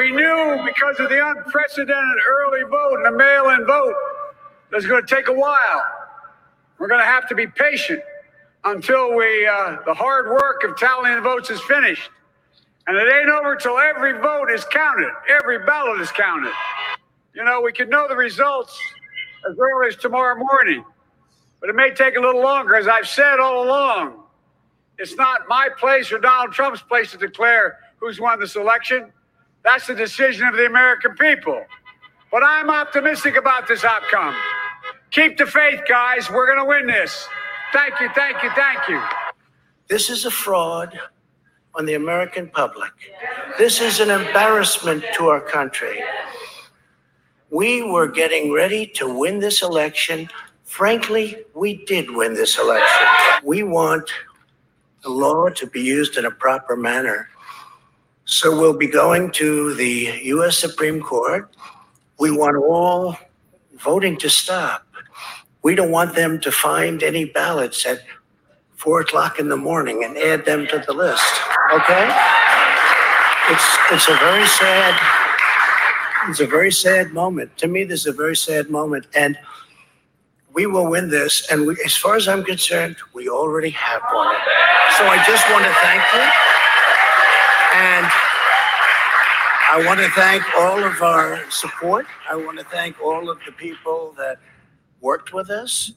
we knew because of the unprecedented early vote and the mail in vote that it's going to take a while. We're going to have to be patient until we, uh, the hard work of tallying the votes is finished. And it ain't over till every vote is counted, every ballot is counted. You know, we could know the results as early as tomorrow morning, but it may take a little longer. As I've said all along, it's not my place or Donald Trump's place to declare who's won this election. That's the decision of the American people. But I'm optimistic about this outcome. Keep the faith, guys. We're going to win this. Thank you, thank you, thank you. This is a fraud on the American public. This is an embarrassment to our country. We were getting ready to win this election. Frankly, we did win this election. We want the law to be used in a proper manner. So we'll be going to the U.S. Supreme Court. We want all voting to stop. We don't want them to find any ballots at four o'clock in the morning and add them to the list. Okay? It's it's a very sad it's a very sad moment. To me, this is a very sad moment. And we will win this. And we, as far as I'm concerned, we already have won it. So I just want to thank you. And I want to thank all of our support. I want to thank all of the people that worked with us.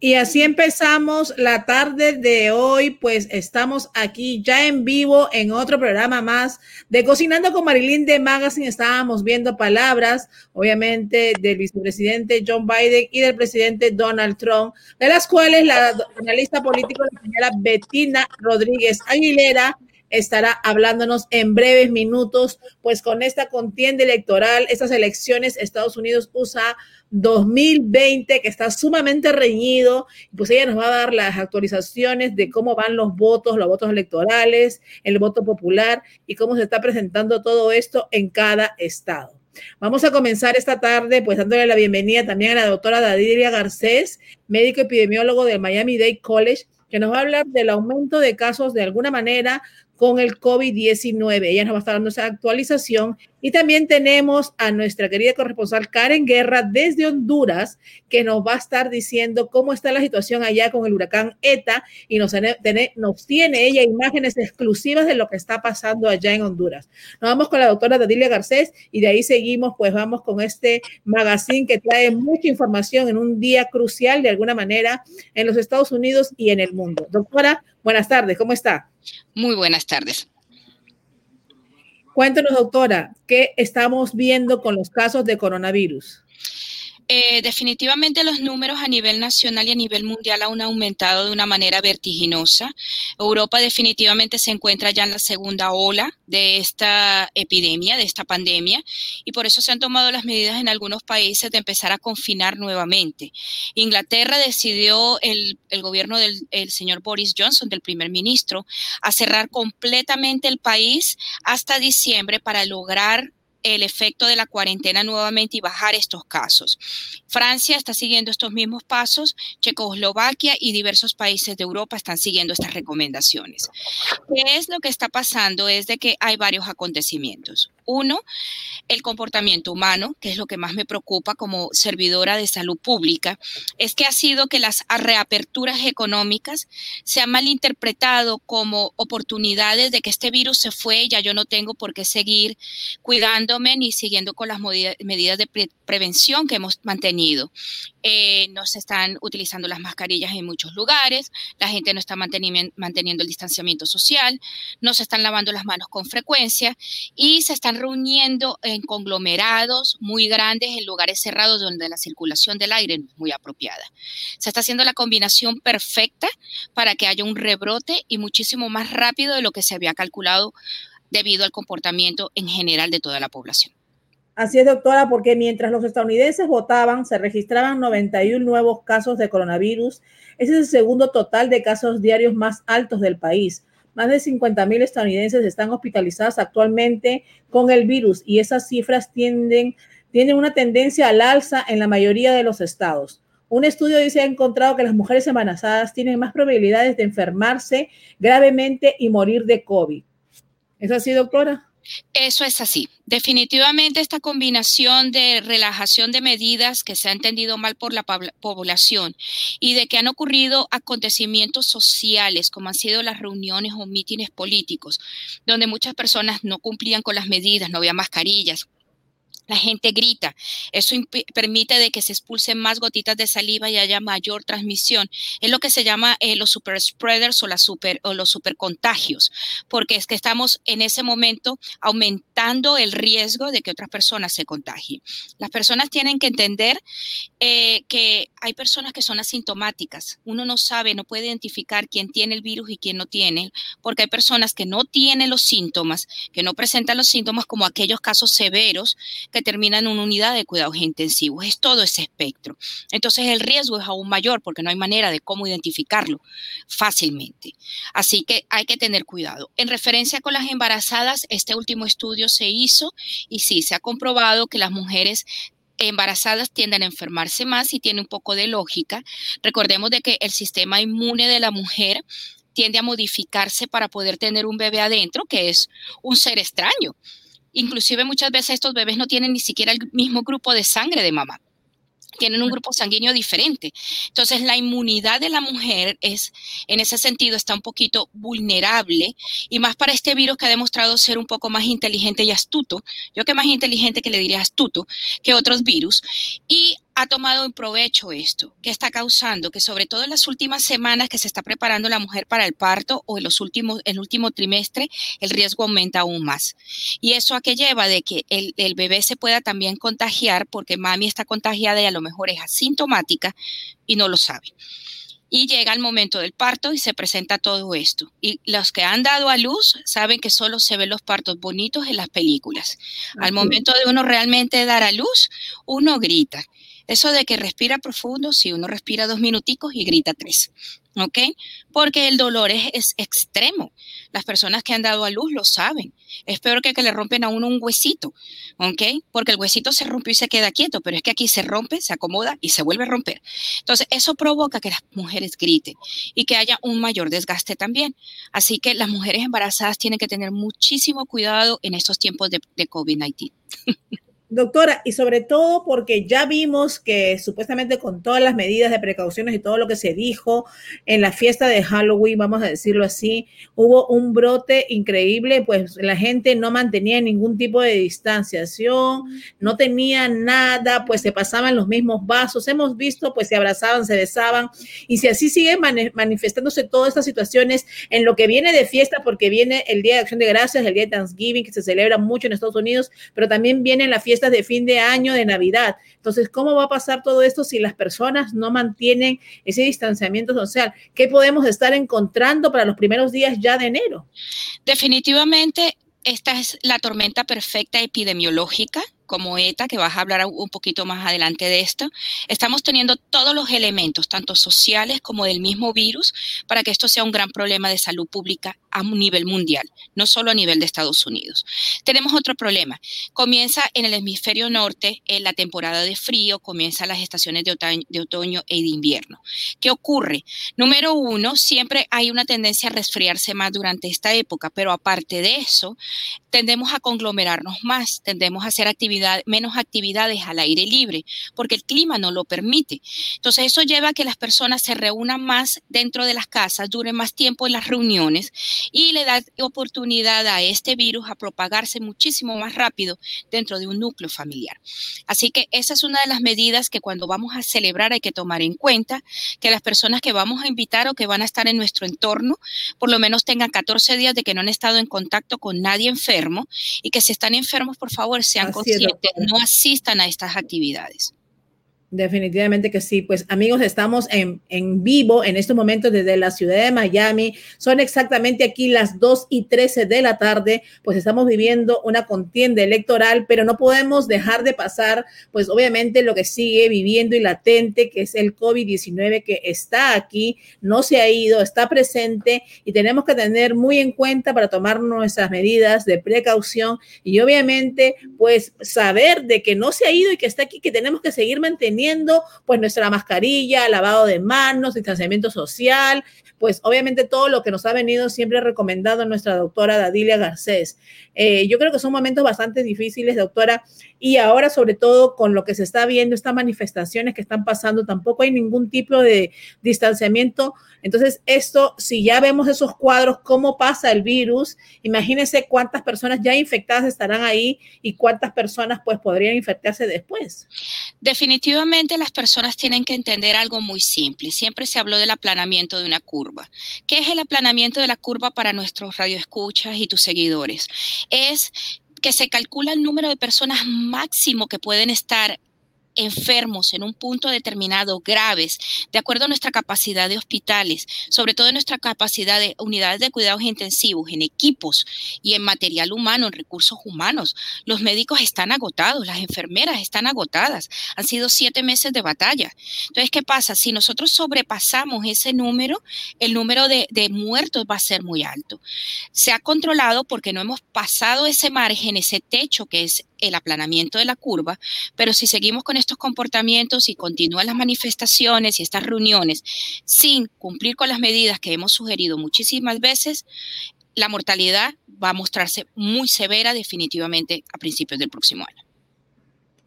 Y así empezamos la tarde de hoy, pues estamos aquí ya en vivo en otro programa más de Cocinando con Marilyn de Magazine. Estábamos viendo palabras, obviamente, del vicepresidente John Biden y del presidente Donald Trump, de las cuales la analista política, la señora Bettina Rodríguez Aguilera, estará hablándonos en breves minutos, pues con esta contienda electoral, estas elecciones, Estados Unidos usa 2020, que está sumamente reñido, pues ella nos va a dar las actualizaciones de cómo van los votos, los votos electorales, el voto popular y cómo se está presentando todo esto en cada estado. Vamos a comenzar esta tarde, pues dándole la bienvenida también a la doctora Dadiria Garcés, médico epidemiólogo del Miami Dade College, que nos va a hablar del aumento de casos de alguna manera con el COVID-19. Ella nos va a estar dando esa actualización. Y también tenemos a nuestra querida corresponsal Karen Guerra desde Honduras, que nos va a estar diciendo cómo está la situación allá con el huracán ETA y nos, tiene, nos tiene ella imágenes exclusivas de lo que está pasando allá en Honduras. Nos vamos con la doctora Dadilia Garcés y de ahí seguimos, pues vamos con este magazine que trae mucha información en un día crucial de alguna manera en los Estados Unidos y en el mundo. Doctora, buenas tardes, ¿cómo está? Muy buenas tardes. Cuéntanos, doctora, ¿qué estamos viendo con los casos de coronavirus? Eh, definitivamente los números a nivel nacional y a nivel mundial han aumentado de una manera vertiginosa. Europa definitivamente se encuentra ya en la segunda ola de esta epidemia, de esta pandemia, y por eso se han tomado las medidas en algunos países de empezar a confinar nuevamente. Inglaterra decidió, el, gobierno del el señor Boris Johnson, del primer ministro, a cerrar completamente el país hasta diciembre para lograr el efecto de la cuarentena nuevamente y bajar estos casos. Francia está siguiendo estos mismos pasos, Checoslovaquia y diversos países de Europa están siguiendo estas recomendaciones. ¿Qué es lo que está pasando? Es de que hay varios acontecimientos. Uno, el comportamiento humano, que es lo que más me preocupa como servidora de salud pública, es que ha sido que las reaperturas económicas se han malinterpretado como oportunidades de que este virus se fue ya yo no tengo por qué seguir cuidándome siguiendo con las medidas de prevención que hemos mantenido. Eh, no se están utilizando las mascarillas en muchos lugares, la gente no está manteniendo el distanciamiento social, no se están lavando las manos con frecuencia y se están reuniendo en conglomerados muy grandes en lugares cerrados donde la circulación del aire no es muy apropiada. Se está haciendo la combinación perfecta para que haya un rebrote y muchísimo más rápido de lo que se había calculado debido al comportamiento en general de toda la población. Así es, doctora, porque mientras los estadounidenses votaban, se registraban 91 nuevos casos de coronavirus. Ese es el segundo total de casos diarios más altos del país. Más de 50 mil estadounidenses están hospitalizados actualmente con el virus y esas cifras tienden, tienen una tendencia al alza en la mayoría de los estados. Un estudio dice ha encontrado que las mujeres embarazadas tienen más probabilidades de enfermarse gravemente y morir de COVID. ¿Es así, doctora? Eso es así. Definitivamente esta combinación de relajación de medidas que se ha entendido mal por la población y de que han ocurrido acontecimientos sociales como han sido las reuniones o mítines políticos, donde muchas personas no cumplían con las medidas, no había mascarillas, la gente grita. Eso permite de que se expulsen más gotitas de saliva y haya mayor transmisión. Es lo que se llama eh, los super spreaders o, los super contagios, porque es que estamos en ese momento aumentando el riesgo de que otras personas se contagien. Las personas tienen que entender eh, que hay personas que son asintomáticas. Uno no sabe, no puede identificar quién tiene el virus y quién no tiene, porque hay personas que no tienen los síntomas, que no presentan los síntomas como aquellos casos severos terminan en una unidad de cuidados intensivos. Es todo ese espectro. Entonces el riesgo es aún mayor porque no hay manera de cómo identificarlo fácilmente. Así que hay que tener cuidado. En referencia con las embarazadas, este último estudio se hizo y sí, se ha comprobado que las mujeres embarazadas tienden a enfermarse más y tiene un poco de lógica. Recordemos de que el sistema inmune de la mujer tiende a modificarse para poder tener un bebé adentro, que es un ser extraño. Inclusive muchas veces estos bebés no tienen ni siquiera el mismo grupo de sangre de mamá tienen un grupo sanguíneo diferente. Entonces, la inmunidad de la mujer es, en ese sentido, está un poquito vulnerable y más para este virus que ha demostrado ser un poco más inteligente y astuto. Yo que más inteligente que le diría astuto que otros virus. Y ha tomado en provecho esto, que está causando que sobre todo en las últimas semanas que se está preparando la mujer para el parto o en los últimos, el último trimestre, el riesgo aumenta aún más. Y eso a qué lleva de que el, el bebé se pueda también contagiar porque mami está contagiada y a lo mejor es asintomática y no lo sabe y llega el momento del parto y se presenta todo esto. Y los que han dado a luz saben que solo se ven los partos bonitos en las películas. Al momento de uno realmente dar a luz, uno grita. Eso de que respira profundo, si uno respira dos minuticos y grita tres, ¿ok? Porque el dolor es, extremo. Las personas que han dado a luz lo saben. Es peor que que le rompen a uno un huesito, ¿ok? Porque el huesito se rompe y se queda quieto, pero es que aquí se rompe, se acomoda y se vuelve a romper. Entonces, eso provoca que las mujeres griten y que haya un mayor desgaste también. Así que las mujeres embarazadas tienen que tener muchísimo cuidado en estos tiempos de COVID-19. Doctora, y sobre todo porque ya vimos que supuestamente con todas las medidas de precauciones y todo lo que se dijo en la fiesta de Halloween, vamos a decirlo así, hubo un brote increíble, pues la gente no mantenía ningún tipo de distanciación, no tenía nada, pues se pasaban los mismos vasos, hemos visto, pues se abrazaban, se besaban, y si así sigue manifestándose todas estas situaciones en lo que viene de fiesta, porque viene el Día de Acción de Gracias, el Día de Thanksgiving, que se celebra mucho en Estados Unidos, pero también viene la fiesta de fin de año, de Navidad. Entonces, ¿cómo va a pasar todo esto si las personas no mantienen ese distanciamiento social? ¿Qué podemos estar encontrando para los primeros días ya de enero? Definitivamente, esta es la tormenta perfecta epidemiológica como ETA, que vas a hablar un poquito más adelante de esto, estamos teniendo todos los elementos, tanto sociales como del mismo virus, para que esto sea un gran problema de salud pública a nivel mundial, no solo a nivel de Estados Unidos. Tenemos otro problema. Comienza en el hemisferio norte en la temporada de frío, comienzan las estaciones de otoño, de otoño y de invierno. ¿Qué ocurre? Número uno, siempre hay una tendencia a resfriarse más durante esta época, pero aparte de eso, tendemos a conglomerarnos más, tendemos a hacer actividades menos actividades al aire libre, porque el clima no lo permite. Entonces eso lleva a que las personas se reúnan más dentro de las casas, duren más tiempo en las reuniones y le da oportunidad a este virus a propagarse muchísimo más rápido dentro de un núcleo familiar. Así que esa es una de las medidas que cuando vamos a celebrar hay que tomar en cuenta, que las personas que vamos a invitar o que van a estar en nuestro entorno, por lo menos tengan 14 días de que no han estado en contacto con nadie enfermo y que si están enfermos, por favor, sean conscientes no asistan a estas actividades. Definitivamente que sí. Pues amigos, estamos en, en, vivo en estos momentos desde la ciudad de Miami. Son exactamente aquí las 2 y 13 de la tarde. Pues estamos viviendo una contienda electoral, pero no podemos dejar de pasar, pues obviamente lo que sigue viviendo y latente, que es el COVID-19 que está aquí, no se ha ido, está presente y tenemos que tener muy en cuenta para tomar nuestras medidas de precaución y obviamente pues saber de que no se ha ido y que está aquí, que tenemos que seguir manteniendo pues nuestra mascarilla, lavado de manos, distanciamiento social, pues obviamente todo lo que nos ha venido siempre recomendado nuestra doctora Dadilia Garcés. Eh, yo creo que son momentos bastante difíciles, doctora, y ahora sobre todo con lo que se está viendo, estas manifestaciones que están pasando, tampoco hay ningún tipo de distanciamiento. Entonces, esto, si ya vemos esos cuadros, cómo pasa el virus, imagínense cuántas personas ya infectadas estarán ahí y cuántas personas pues podrían infectarse después. Definitivamente las personas tienen que entender algo muy simple. Siempre se habló del aplanamiento de una curva. ¿Qué es el aplanamiento de la curva para nuestros radioescuchas y tus seguidores? Es que se calcula el número de personas máximo que pueden estar enfermos en un punto determinado, graves, de acuerdo a nuestra capacidad de hospitales, sobre todo nuestra capacidad de unidades de cuidados intensivos, en equipos y en material humano, en recursos humanos. Los médicos están agotados, las enfermeras están agotadas. Han sido siete meses de batalla. Entonces, ¿qué pasa? Si nosotros sobrepasamos ese número, el número de, de muertos va a ser muy alto. Se ha controlado porque no hemos pasado ese margen, ese techo que es el aplanamiento de la curva, pero si seguimos con estos comportamientos y continúan las manifestaciones y estas reuniones sin cumplir con las medidas que hemos sugerido muchísimas veces, la mortalidad va a mostrarse muy severa definitivamente a principios del próximo año.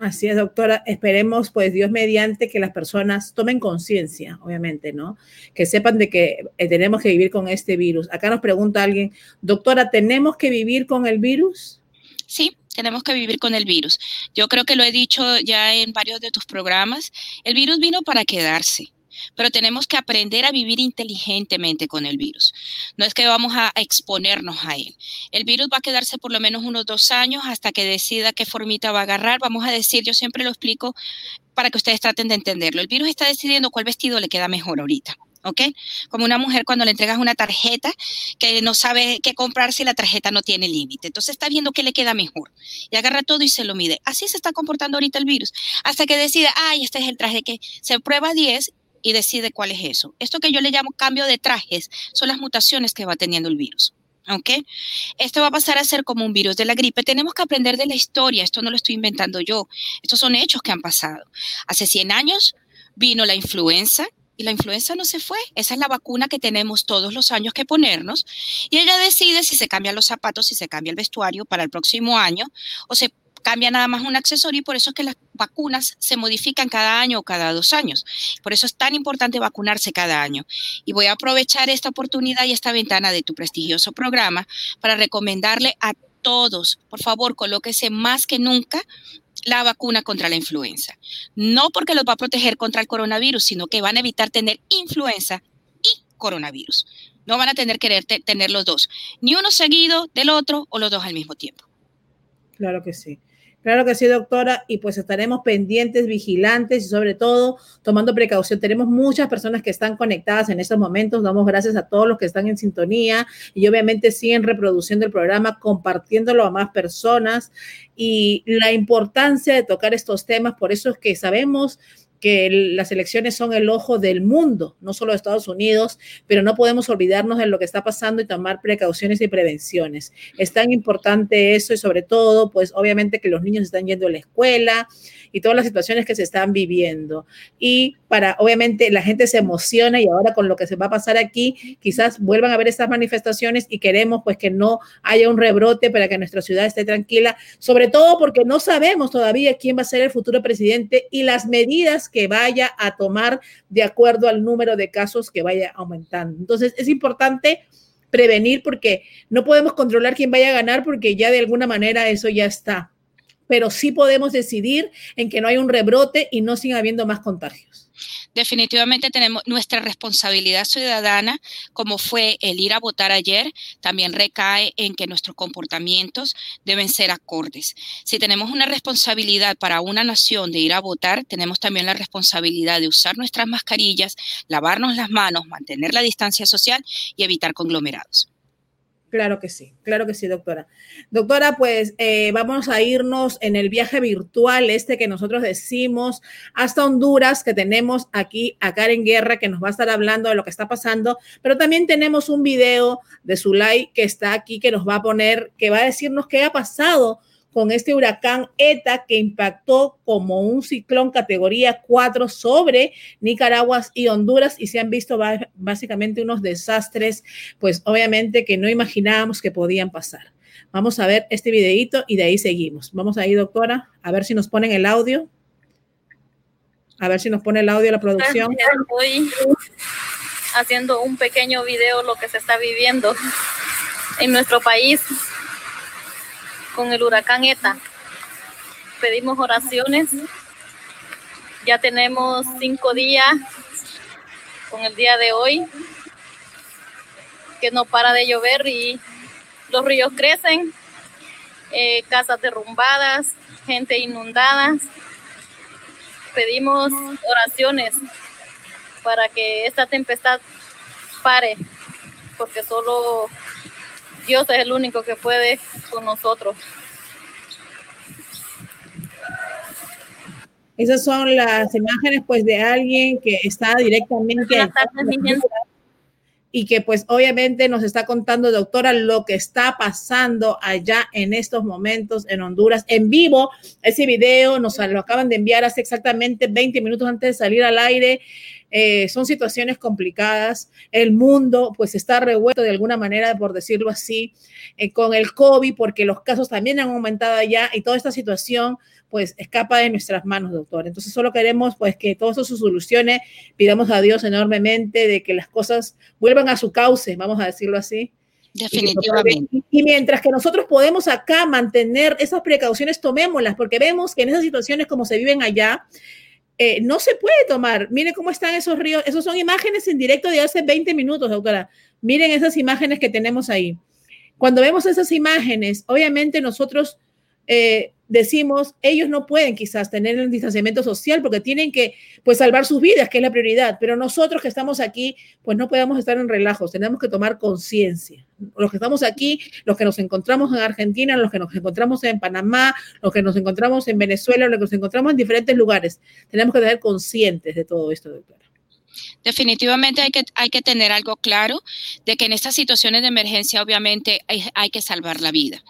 Así es, doctora. Esperemos, pues, Dios mediante que las personas tomen conciencia, obviamente, ¿no? Que sepan de que eh, tenemos que vivir con este virus. Acá nos pregunta alguien, doctora, ¿tenemos que vivir con el virus? Sí, tenemos que vivir con el virus. Yo creo que lo he dicho ya en varios de tus programas. El virus vino para quedarse, pero tenemos que aprender a vivir inteligentemente con el virus. No es que vamos a exponernos a él. El virus va a quedarse por lo menos unos dos años hasta que decida qué formita va a agarrar. Vamos a decir, yo siempre lo explico para que ustedes traten de entenderlo. El virus está decidiendo cuál vestido le queda mejor ahorita. ¿Ok? Como una mujer cuando le entregas una tarjeta que no sabe qué comprar si la tarjeta no tiene límite. Entonces está viendo qué le queda mejor y agarra todo y se lo mide. Así se está comportando ahorita el virus. Hasta que decide, ay, este es el traje que se prueba 10 y decide cuál es eso. Esto que yo le llamo cambio de trajes son las mutaciones que va teniendo el virus. ¿Ok? Esto va a pasar a ser como un virus de la gripe. Tenemos que aprender de la historia. Esto no lo estoy inventando yo. Estos son hechos que han pasado. Hace 100 años vino la influenza, y la influenza no se fue. Esa es la vacuna que tenemos todos los años que ponernos. Y ella decide si se cambian los zapatos, si se cambia el vestuario para el próximo año o se cambia nada más un accesorio y por eso es que las vacunas se modifican cada año o cada dos años. Por eso es tan importante vacunarse cada año. Y voy a aprovechar esta oportunidad y esta ventana de tu prestigioso programa para recomendarle a todos, por favor, colóquese más que nunca la vacuna contra la influenza. No porque los va a proteger contra el coronavirus, sino que van a evitar tener influenza y coronavirus. No van a tener que tener los dos, ni uno seguido del otro o los dos al mismo tiempo. Claro que sí. Claro que sí, doctora, y pues estaremos pendientes, vigilantes y sobre todo tomando precaución. Tenemos muchas personas que están conectadas en estos momentos. Damos gracias a todos los que están en sintonía y obviamente siguen reproduciendo el programa, compartiéndolo a más personas y la importancia de tocar estos temas. Por eso es que sabemos que las elecciones son el ojo del mundo, no solo de Estados Unidos, pero no podemos olvidarnos de lo que está pasando y tomar precauciones y prevenciones. Es tan importante eso y sobre todo, pues obviamente que los niños están yendo a la escuela, y todas las situaciones que se están viviendo. Y para, obviamente, la gente se emociona y ahora con lo que se va a pasar aquí, quizás vuelvan a ver estas manifestaciones y queremos pues que no haya un rebrote para que nuestra ciudad esté tranquila, sobre todo porque no sabemos todavía quién va a ser el futuro presidente y las medidas que vaya a tomar de acuerdo al número de casos que vaya aumentando. Entonces, es importante prevenir porque no podemos controlar quién vaya a ganar porque ya de alguna manera eso ya está pero sí podemos decidir en que no hay un rebrote y no siga habiendo más contagios. Definitivamente tenemos nuestra responsabilidad ciudadana, como fue el ir a votar ayer, también recae en que nuestros comportamientos deben ser acordes. Si tenemos una responsabilidad para una nación de ir a votar, tenemos también la responsabilidad de usar nuestras mascarillas, lavarnos las manos, mantener la distancia social y evitar conglomerados. Claro que sí, claro que sí, doctora. Doctora, pues eh, vamos a irnos en el viaje virtual este que nosotros decimos hasta Honduras, que tenemos aquí a Karen Guerra, que nos va a estar hablando de lo que está pasando, pero también tenemos un video de Zulay que está aquí, que nos va a poner, que va a decirnos qué ha pasado con este huracán ETA que impactó como un ciclón categoría 4 sobre Nicaragua y Honduras y se han visto básicamente unos desastres, pues obviamente que no imaginábamos que podían pasar. Vamos a ver este videito y de ahí seguimos. Vamos ahí, doctora, a ver si nos ponen el audio. A ver si nos pone el audio la producción. Estoy haciendo un pequeño video lo que se está viviendo en nuestro país con el huracán ETA. Pedimos oraciones. Ya tenemos cinco días con el día de hoy que no para de llover y los ríos crecen, eh, casas derrumbadas, gente inundada. Pedimos oraciones para que esta tempestad pare, porque solo Dios es el único que puede con nosotros. Esas son las imágenes pues de alguien que está directamente y que pues obviamente nos está contando, doctora, lo que está pasando allá en estos momentos en Honduras en vivo. Ese video nos lo acaban de enviar hace exactamente 20 minutos antes de salir al aire. Eh, son situaciones complicadas. El mundo pues está revuelto de alguna manera, por decirlo así, eh, con el COVID, porque los casos también han aumentado allá y toda esta situación pues escapa de nuestras manos, doctor. Entonces solo queremos pues que todo eso se solucione. Pidamos a Dios enormemente de que las cosas vuelvan a su cauce, vamos a decirlo así. Definitivamente. Y, mientras que nosotros podemos acá mantener esas precauciones, tomémoslas, porque vemos que en esas situaciones como se viven allá, eh, no se puede tomar. Miren cómo están esos ríos. Esos son imágenes en directo de hace 20 minutos, doctora. Miren esas imágenes que tenemos ahí. Cuando vemos esas imágenes, obviamente nosotros eh, decimos, ellos no pueden quizás tener el distanciamiento social porque tienen que pues salvar sus vidas, que es la prioridad, pero nosotros que estamos aquí, pues no podemos estar en relajos, tenemos que tomar conciencia. Los que estamos aquí, los que nos encontramos en Argentina, los que nos encontramos en Panamá, los que nos encontramos en Venezuela, los que nos encontramos en diferentes lugares, tenemos que ser conscientes de todo esto, doctora. Definitivamente hay que, hay que tener algo claro de que en estas situaciones de emergencia obviamente hay, hay que salvar la vida.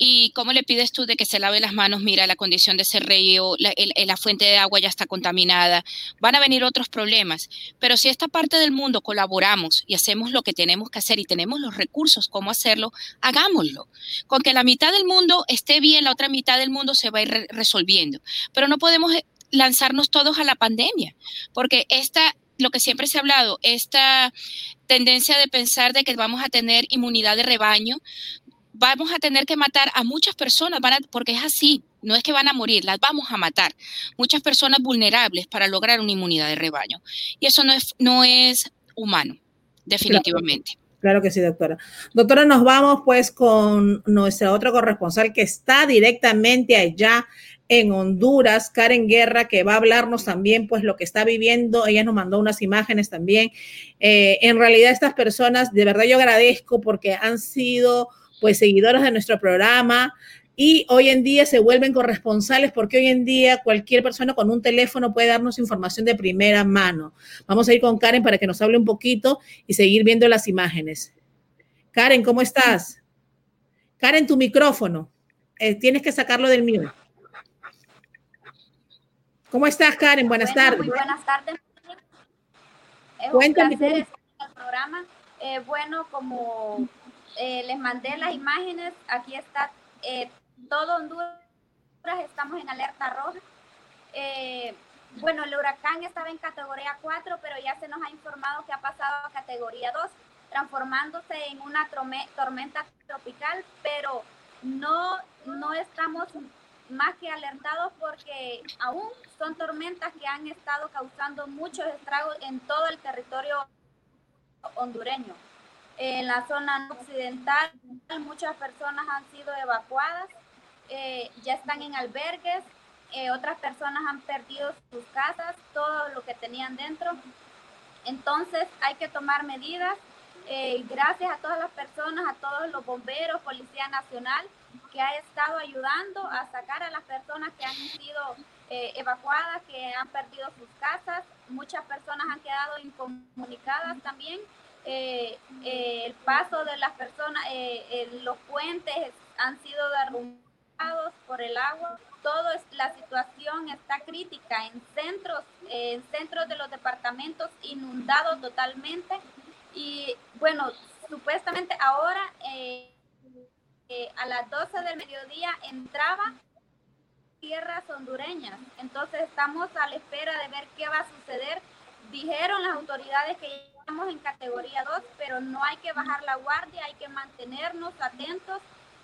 ¿Y cómo le pides tú de que se lave las manos? Mira, la condición de ese río, la, la, fuente de agua ya está contaminada, van a venir otros problemas. Pero si esta parte del mundo colaboramos y hacemos lo que tenemos que hacer y tenemos los recursos cómo hacerlo, hagámoslo. Con que la mitad del mundo esté bien, la otra mitad del mundo se va a ir resolviendo. Pero no podemos eh, lanzarnos todos a la pandemia, porque esta lo que siempre se ha hablado, esta tendencia de pensar de que vamos a tener inmunidad de rebaño, vamos a tener que matar a muchas personas, porque es así, no es que van a morir, las vamos a matar. Muchas personas vulnerables para lograr una inmunidad de rebaño. Y eso no es, no es humano, definitivamente. Claro. Claro que sí, doctora. Doctora, nos vamos pues con nuestra otra corresponsal que está directamente allá en Honduras, Karen Guerra, que va a hablarnos también, pues, lo que está viviendo. Ella nos mandó unas imágenes también. Eh, en realidad, estas personas, de verdad yo agradezco porque han sido pues seguidoras de nuestro programa y hoy en día se vuelven corresponsales porque hoy en día cualquier persona con un teléfono puede darnos información de primera mano. Vamos a ir con Karen para que nos hable un poquito y seguir viendo las imágenes. Karen, ¿cómo estás? Karen, tu micrófono. Eh, tienes que sacarlo del mío. ¿Cómo estás, Karen? Buenas tardes. Muy buenas tardes. Es Cuéntame. un placer estar el programa. Eh, bueno, como eh, les mandé las imágenes. Aquí está eh, todo Honduras. Estamos en alerta roja. Bueno, el huracán estaba en categoría 4, pero ya se nos ha informado que ha pasado a categoría 2, transformándose en una tormenta tropical, pero no, no estamos más que alertados porque aún son tormentas que han estado causando muchos estragos en todo el territorio hondureño. En la zona occidental muchas personas han sido evacuadas, eh, ya están en albergues, eh, otras personas han perdido sus casas, todo lo que tenían dentro. Entonces hay que tomar medidas. Eh, gracias a todas las personas, a todos los bomberos, Policía Nacional, ha estado ayudando a sacar a las personas que han sido evacuadas, que han perdido sus casas. Muchas personas han quedado incomunicadas también. Eh, eh, el paso de las personas, eh, los puentes han sido por el agua. Todo es, la situación está crítica en centros, en centros de los departamentos inundados totalmente. Y bueno, supuestamente ahora eh, eh, a las 12 del mediodía entraba tierras hondureñas. Entonces estamos a la espera de ver qué va a suceder. Dijeron las autoridades que estamos en categoría 2, pero no hay que bajar la guardia, hay que mantenernos atentos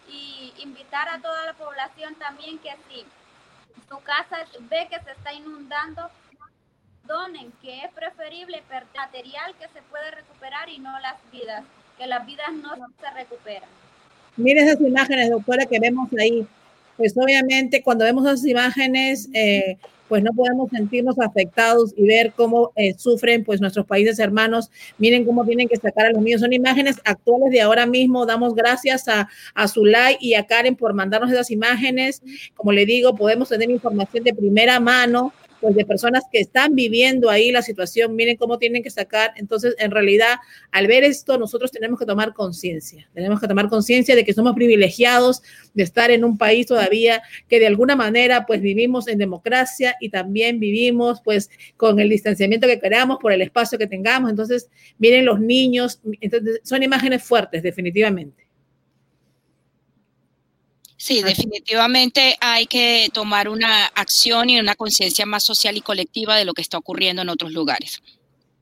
y invitar a toda la población también que si su casa ve que se está inundando, donen, que es preferible perder material que se puede recuperar y no las vidas, que las vidas no se recuperan. Miren esas imágenes, doctora, que vemos ahí. Pues obviamente cuando vemos esas imágenes, eh, pues no podemos sentirnos afectados y ver cómo eh, sufren pues nuestros países hermanos. Miren cómo tienen que sacar a los míos. Son imágenes actuales de ahora mismo. Damos gracias a, a Zulay y a Karen por mandarnos esas imágenes. Como le digo, podemos tener información de primera mano pues de personas que están viviendo ahí la situación, miren cómo tienen que sacar. Entonces, en realidad, al ver esto, nosotros tenemos que tomar conciencia, tenemos que tomar conciencia de que somos privilegiados de estar en un país todavía que de alguna manera, pues vivimos en democracia y también vivimos, pues, con el distanciamiento que queramos, por el espacio que tengamos. Entonces, miren los niños, entonces, son imágenes fuertes, definitivamente. Sí, definitivamente hay que tomar una acción y una conciencia más social y colectiva de lo que está ocurriendo en otros lugares.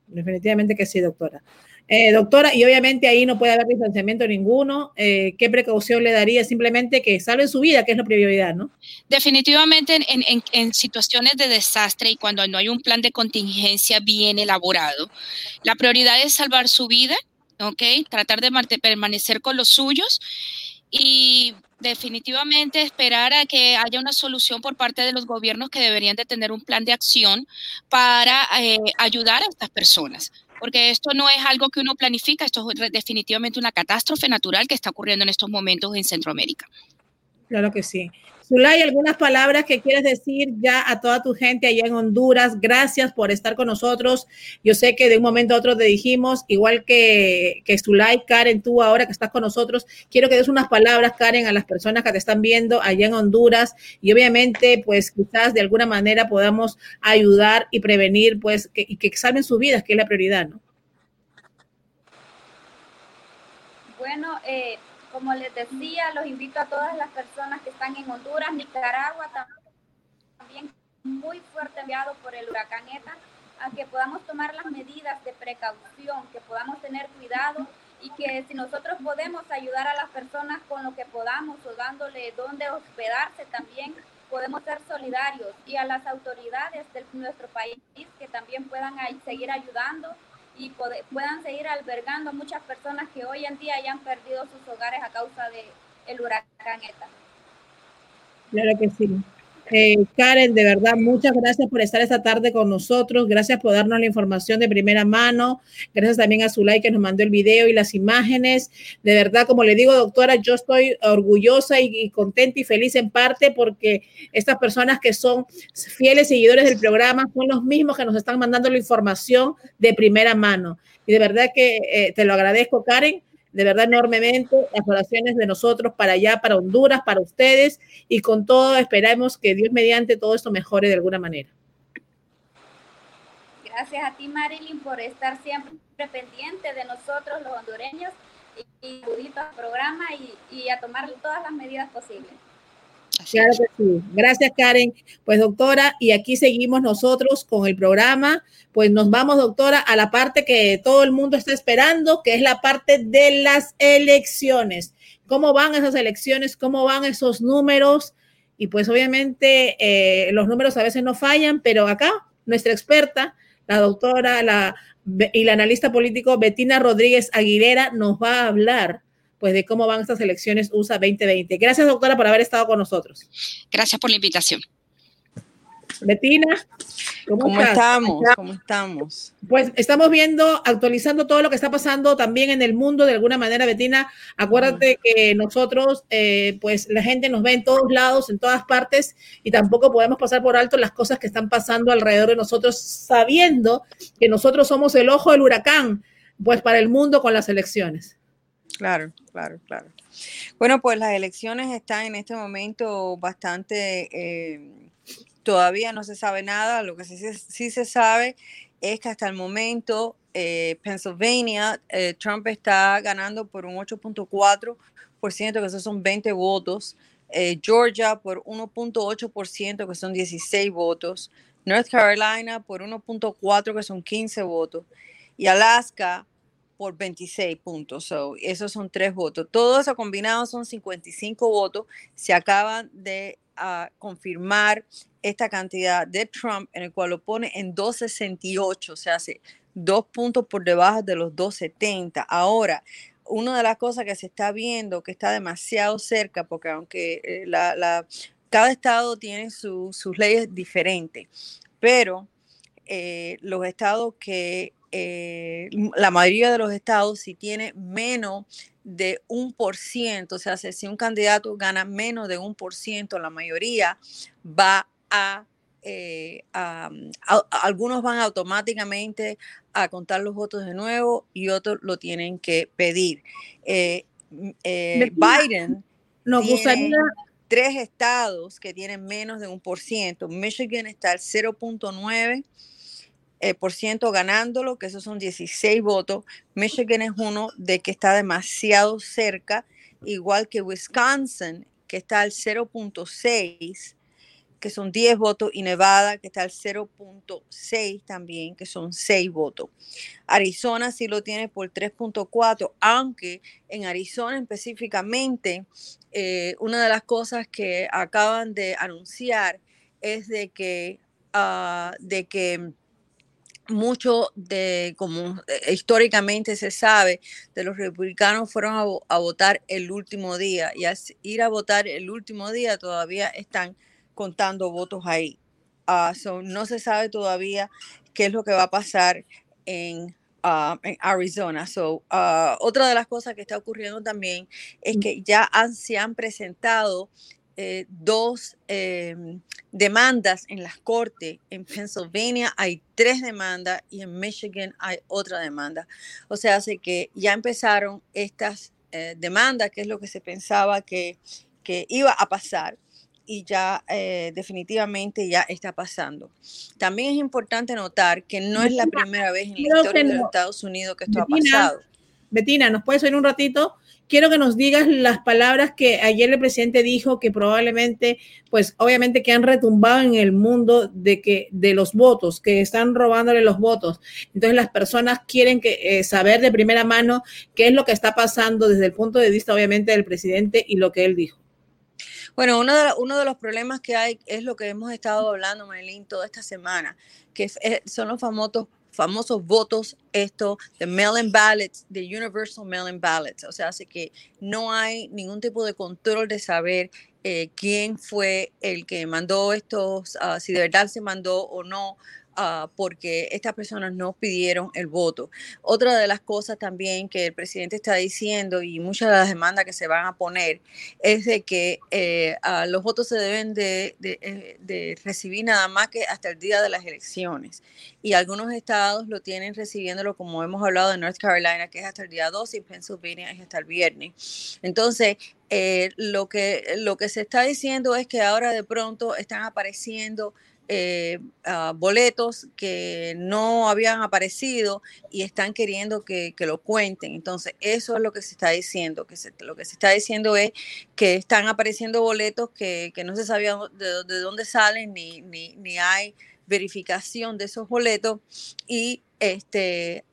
Definitivamente que sí, doctora. Eh, doctora, y obviamente ahí no puede haber distanciamiento ninguno. Eh, ¿Qué precaución le daría? Simplemente que salve su vida, que es la prioridad, ¿no? Definitivamente en, en, en, situaciones de desastre y cuando no hay un plan de contingencia bien elaborado, la prioridad es salvar su vida, ¿ok? Tratar de permanecer con los suyos y definitivamente esperar a que haya una solución por parte de los gobiernos que deberían de tener un plan de acción para eh, ayudar a estas personas. Porque esto no es algo que uno planifica, esto es definitivamente una catástrofe natural que está ocurriendo en estos momentos en Centroamérica. Claro que sí. Zulay, algunas palabras que quieres decir ya a toda tu gente allá en Honduras. Gracias por estar con nosotros. Yo sé que de un momento a otro te dijimos, igual que, que Zulay, Karen, tú ahora que estás con nosotros, quiero que des unas palabras, Karen, a las personas que te están viendo allá en Honduras y obviamente, pues quizás de alguna manera podamos ayudar y prevenir, pues, que, y que salven sus vidas, que es la prioridad, ¿no? Bueno, eh, como les decía, los invito a todas las personas que están en Honduras, Nicaragua, también muy fuerte enviado por el huracán ETA, a que podamos tomar las medidas de precaución, que podamos tener cuidado y que si nosotros podemos ayudar a las personas con lo que podamos o dándole dónde hospedarse también, podemos ser solidarios y a las autoridades de nuestro país que también puedan seguir ayudando y puedan seguir albergando muchas personas que hoy en día hayan perdido sus hogares a causa del el huracán ETA. Claro que sí. Eh, Karen, de verdad, muchas gracias por estar esta tarde con nosotros. Gracias por darnos la información de primera mano. Gracias también a Zulay que nos mandó el video y las imágenes. De verdad, como le digo, doctora, yo estoy orgullosa y, y contenta y feliz en parte porque estas personas que son fieles seguidores del programa son los mismos que nos están mandando la información de primera mano. Y de verdad que eh, te lo agradezco, Karen de verdad enormemente las oraciones de nosotros para allá, para Honduras, para ustedes y con todo esperamos que Dios mediante todo esto mejore de alguna manera. Gracias a ti Marilyn por estar siempre pendiente de nosotros los hondureños y, y al programa y, y a tomar todas las medidas posibles. Claro que sí. Gracias, Karen. Pues, doctora, y aquí seguimos nosotros con el programa. Pues nos vamos, doctora, a la parte que todo el mundo está esperando, que es la parte de las elecciones. ¿Cómo van esas elecciones? ¿Cómo van esos números? Y pues obviamente eh, los números a veces no fallan, pero acá nuestra experta, la doctora la, y la analista político Betina Rodríguez Aguilera nos va a hablar pues de cómo van estas elecciones USA 2020. Gracias, doctora, por haber estado con nosotros. Gracias por la invitación. Betina. ¿Cómo, ¿Cómo estamos? ¿Cómo estamos? Pues estamos viendo, actualizando todo lo que está pasando también en el mundo de alguna manera, Betina. Acuérdate que nosotros, eh, pues la gente nos ve en todos lados, en todas partes, y tampoco podemos pasar por alto las cosas que están pasando alrededor de nosotros, sabiendo que nosotros somos el ojo del huracán, pues para el mundo con las elecciones. Claro, claro, claro. Bueno, pues las elecciones están en este momento bastante, eh, todavía no se sabe nada, lo que sí, sí, se sabe es que hasta el momento eh, Pennsylvania, eh, Trump está ganando por un 8.4%, que esos son 20 votos, Georgia por 1.8%, que son 16 votos, North Carolina por 1.4, que son 15 votos, y Alaska por 26 puntos. So, esos son tres votos. Todo eso combinado son 55 votos. Se acaban de uh, confirmar esta cantidad de Trump, en el cual lo pone en 268, o sea, hace dos puntos por debajo de los 270. Ahora, una de las cosas que se está viendo que está demasiado cerca, porque aunque eh, cada estado tiene su, sus leyes diferentes, pero eh, los estados que eh, la mayoría de los estados, si tiene menos de un por ciento, o sea, si un candidato gana menos de un por ciento, la mayoría va eh, a, algunos van automáticamente a contar los votos de nuevo y otros lo tienen que pedir. Eh, Biden nos tiene tres estados que tienen menos de un por ciento. Michigan está al 0.9 eh, por ciento ganándolo, que esos son 16 votos. Michigan es uno de que está demasiado cerca, igual que Wisconsin, que está al 0.6, que son 10 votos, y Nevada, que está al 0.6 también, que son 6 votos. Arizona sí lo tiene por 3.4, aunque en Arizona específicamente, eh, una de las cosas que acaban de anunciar es de que, uh, de que mucho de, como eh, históricamente se sabe, de los republicanos fueron a, votar el último día y al ir a votar el último día todavía están contando votos ahí. Ah, no se sabe todavía qué es lo que va a pasar en, ah, en Arizona. So, uh, otra de las cosas que está ocurriendo también es mm. que ya se han presentado eh, dos em, demandas en las cortes. En Pennsylvania hay tres demandas y en Michigan hay otra demanda. O sea, hace que ya empezaron estas eh, demandas, que es lo que se pensaba que, que iba a pasar y ya eh, definitivamente ya está pasando. También es importante notar que no es la primera vez en la historia de los Estados Unidos que esto ha pasado. Betina, ¿nos puedes oír un ratito? quiero que nos digas las palabras que ayer el presidente dijo que probablemente, pues obviamente que han retumbado en el mundo de que de los votos, que están robándole los votos. Entonces las personas quieren que, eh, saber de primera mano qué es lo que está pasando desde el punto de vista obviamente del presidente y lo que él dijo. Bueno, uno de, los problemas que hay es lo que hemos estado hablando, Marilyn, toda esta semana, que son los famosos famosos votos, esto de mail-in ballots, de universal mail-in ballots. O sea, hace que no hay ningún tipo de control de saber eh, quién fue el que mandó estos, uh, si de verdad se mandó o no Ah, porque estas personas no pidieron el voto. Otra de las cosas también que el presidente está diciendo y muchas de las demandas que se van a poner es de que eh, ah, los votos se deben de, eh, de, recibir nada más que hasta el día de las elecciones. Y algunos estados lo tienen recibiéndolo, como hemos hablado de North Carolina, que es hasta el día 2 y Pennsylvania es hasta el viernes. Entonces, eh, lo, que, lo que se está diciendo es que ahora de pronto están apareciendo eh, ah, boletos que no habían aparecido y están queriendo que, lo cuenten. Entonces, eso es lo que se está diciendo, que lo que se está diciendo es que están apareciendo boletos que, no se sabía de, dónde salen ni, ni, ni hay verificación de esos boletos y este,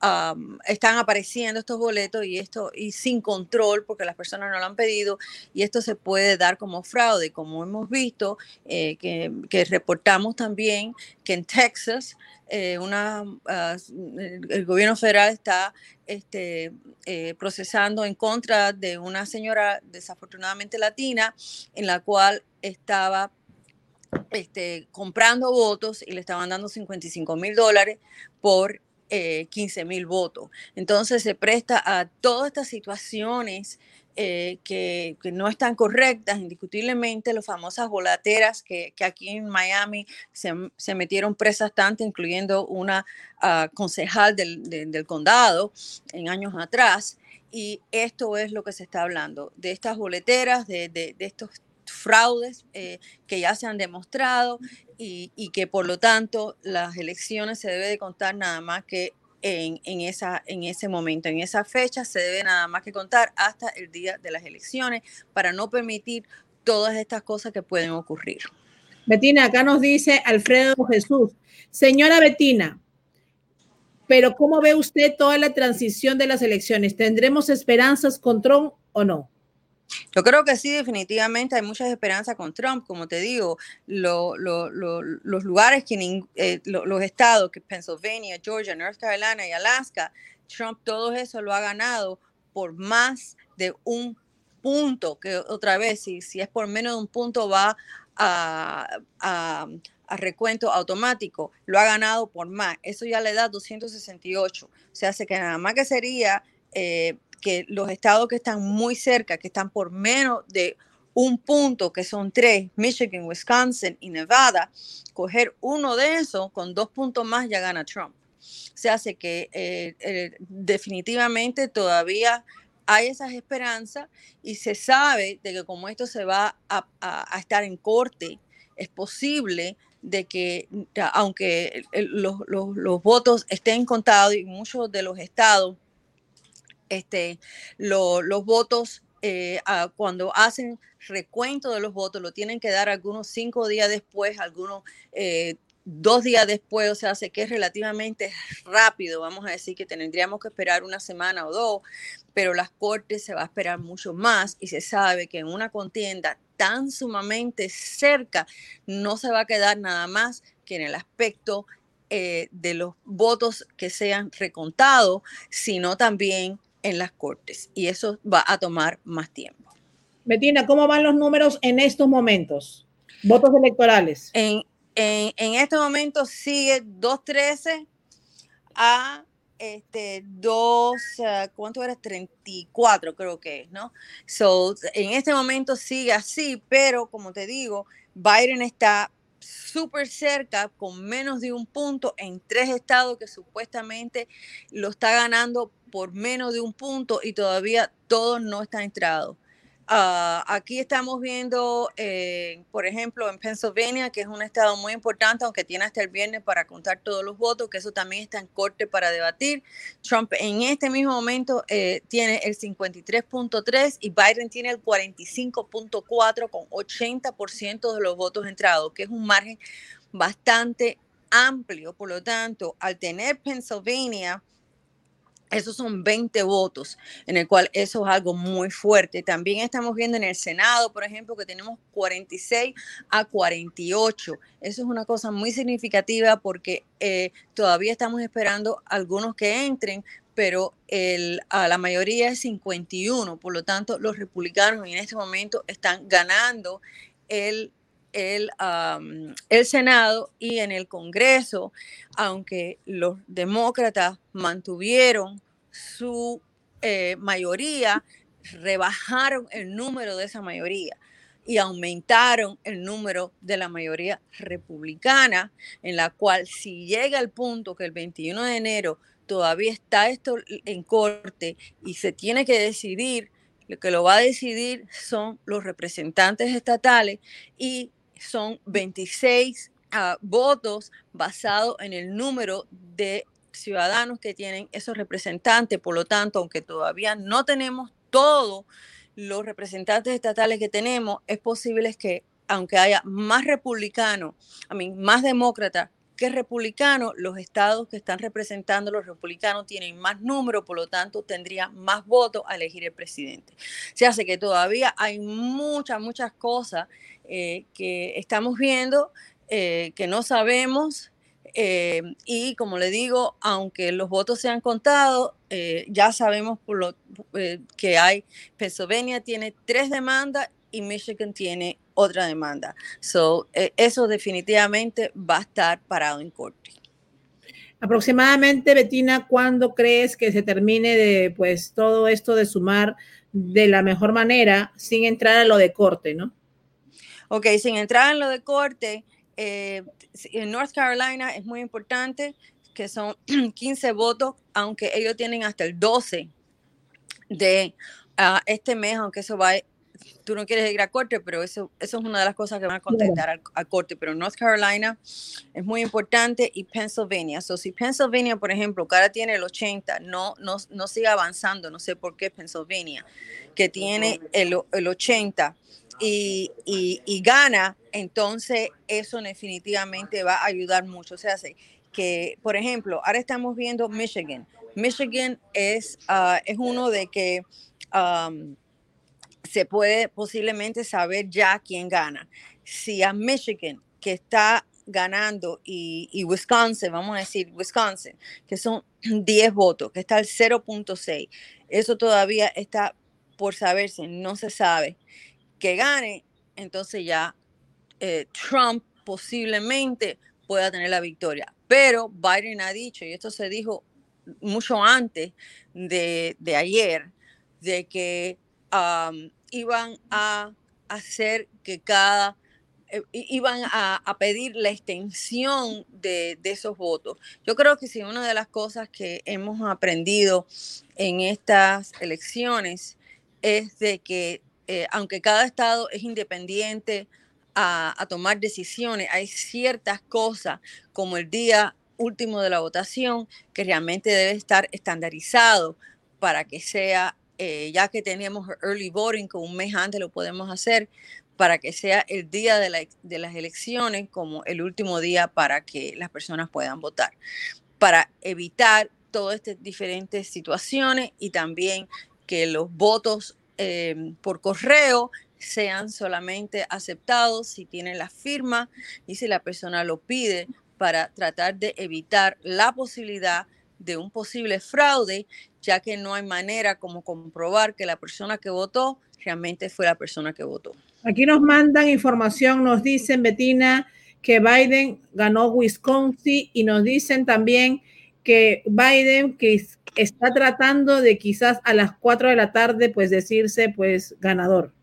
están apareciendo estos boletos y esto y sin control porque las personas no lo han pedido y esto se puede dar como fraude, como hemos visto eh, que, reportamos también que en Texas eh, ah, el gobierno federal está este, eh, procesando en contra de una señora desafortunadamente latina en la cual estaba este, comprando votos y le estaban dando 55 mil dólares por 15 eh, mil votos. Entonces se presta a todas estas situaciones eh, que, no están correctas, indiscutiblemente, las famosas volateras que, aquí en Miami se, metieron presas tanto, incluyendo una ah, concejal del, condado en años atrás. y esto es lo que se está hablando, de estas boleteras, de, estos fraudes eh, que ya se han demostrado y, que por lo tanto las elecciones se debe de contar nada más que en, en, esa, en ese momento, en esa fecha se debe nada más que contar hasta el día de las elecciones para no permitir todas estas cosas que pueden ocurrir. Betina, acá nos dice Alfredo Jesús, señora Betina, pero ¿cómo ve usted toda la transición de las elecciones? ¿Tendremos esperanzas con Trump o no? Yo creo que sí, definitivamente hay muchas esperanzas con Trump. Como te digo, los lugares, que eh, los estados, que Pennsylvania, Georgia, North Carolina y Alaska, Trump todo eso lo ha ganado por más de un punto, que otra vez, si, si es por menos de un punto, va a, a, recuento automático, lo ha ganado por más. Eso ya le da 268. O sea, hace que nada más que sería eh, que los estados que están muy cerca, que están por menos de un punto, que son tres, Michigan, Wisconsin y Nevada, coger uno de esos con dos puntos más ya gana Trump. Se hace que eh, eh, definitivamente todavía hay esas esperanzas y se sabe de que como esto se va a, estar en corte, es posible de que aunque los, los votos estén contados y muchos de los estados este, los votos, eh, cuando hacen recuento de los votos, lo tienen que dar algunos cinco días después, algunos eh, dos días después, o sea, hace que es relativamente rápido, vamos a decir que tendríamos que esperar una semana o dos, pero las cortes se va a esperar mucho más y se sabe que en una contienda tan sumamente cerca no se va a quedar nada más que en el aspecto eh, de los votos que sean recontados, sino también en las cortes y eso va a tomar más tiempo. Betina, ¿cómo van los números en estos momentos? Votos electorales. En, en, en este momento sigue 213 a este, 2, uh, ¿cuánto era? 34 creo que es, ¿no? So, en este momento sigue así, pero como te digo, Biden está súper cerca, con menos de un punto en tres estados que supuestamente lo está ganando por menos de un punto y todavía todo no está entrado. Ah, aquí estamos viendo, eh, por ejemplo, en Pennsylvania, que es un estado muy importante, aunque tiene hasta el viernes para contar todos los votos, que eso también está en corte para debatir. Trump en este mismo momento eh, tiene el 53.3 y Biden tiene el 45.4 con 80% de los votos entrados, que es un margen bastante amplio. Por lo tanto, al tener Pennsylvania esos son 20 votos, en el cual eso es algo muy fuerte. También estamos viendo en el Senado, por ejemplo, que tenemos 46 a 48. Eso es una cosa muy significativa porque eh, todavía estamos esperando algunos que entren, pero el, a la mayoría es 51. Por lo tanto, los republicanos en este momento están ganando el el, el, Senado y en el Congreso, aunque los demócratas mantuvieron su eh, mayoría, rebajaron el número de esa mayoría y aumentaron el número de la mayoría republicana, en la cual si llega el punto que el 21 de enero todavía está esto en corte y se tiene que decidir, lo que lo va a decidir son los representantes estatales y son 26 ah, votos basados en el número de ciudadanos que tienen esos representantes. Por lo tanto, aunque todavía no tenemos todos los representantes estatales que tenemos, es posible que aunque haya más republicanos, a mí, más demócratas que republicanos, los estados que están representando los republicanos tienen más número, por lo tanto tendrían más votos a elegir el presidente. Se hace que todavía hay muchas, muchas cosas eh, que estamos viendo, eh, que no sabemos. Eh, y como le digo, aunque los votos sean contados, ya sabemos por lo, que hay, Pennsylvania tiene tres demandas y Michigan tiene otra demanda. So, eso definitivamente va a estar parado en corte. Aproximadamente, Betina, ¿cuándo crees que se termine de pues todo esto de sumar de la mejor manera sin entrar a lo de corte, no? Ok, sin entrar en lo de corte, eh, en North Carolina es muy importante que son 15 votos, aunque ellos tienen hasta el 12 de uh, este mes, aunque eso va, tú no quieres ir a corte, pero eso, eso es una de las cosas que van a contestar al, al, corte. Pero North Carolina es muy importante y Pennsylvania. So, si Pennsylvania, por ejemplo, ahora tiene el 80, no, no, no sigue avanzando, no sé por qué Pennsylvania, que tiene el, el 80 y, y, y, gana, entonces eso definitivamente va a ayudar mucho. O sea, que, por ejemplo, ahora estamos viendo Michigan. Michigan es, uh, es uno de que... Um, se puede posiblemente saber ya quién gana. Si a Michigan, que está ganando, y, Wisconsin, vamos a decir Wisconsin, que son 10 votos, que está al 0.6, eso todavía está por saberse, no se sabe. Que gane, entonces ya eh, Trump posiblemente pueda tener la victoria. Pero Biden ha dicho, y esto se dijo mucho antes de, de ayer, de que iban a hacer que cada, eh, iban a, a, pedir la extensión de, de, esos votos. Yo creo que si una de las cosas que hemos aprendido en estas elecciones es de que eh, aunque cada estado es independiente a, a tomar decisiones, hay ciertas cosas como el día último de la votación que realmente debe estar estandarizado para que sea eh, ya que teníamos early voting, con un mes antes lo podemos hacer para que sea el día de, la, las elecciones como el último día para que las personas puedan votar, para evitar todas estas diferentes situaciones y también que los votos eh, por correo sean solamente aceptados si tienen la firma y si la persona lo pide para tratar de evitar la posibilidad de un posible fraude, ya que no hay manera como comprobar que la persona que votó realmente fue la persona que votó. Aquí nos mandan información, nos dicen, Betina, que Biden ganó Wisconsin y nos dicen también que Biden que está tratando de quizás a las 4 de la tarde pues decirse pues ganador.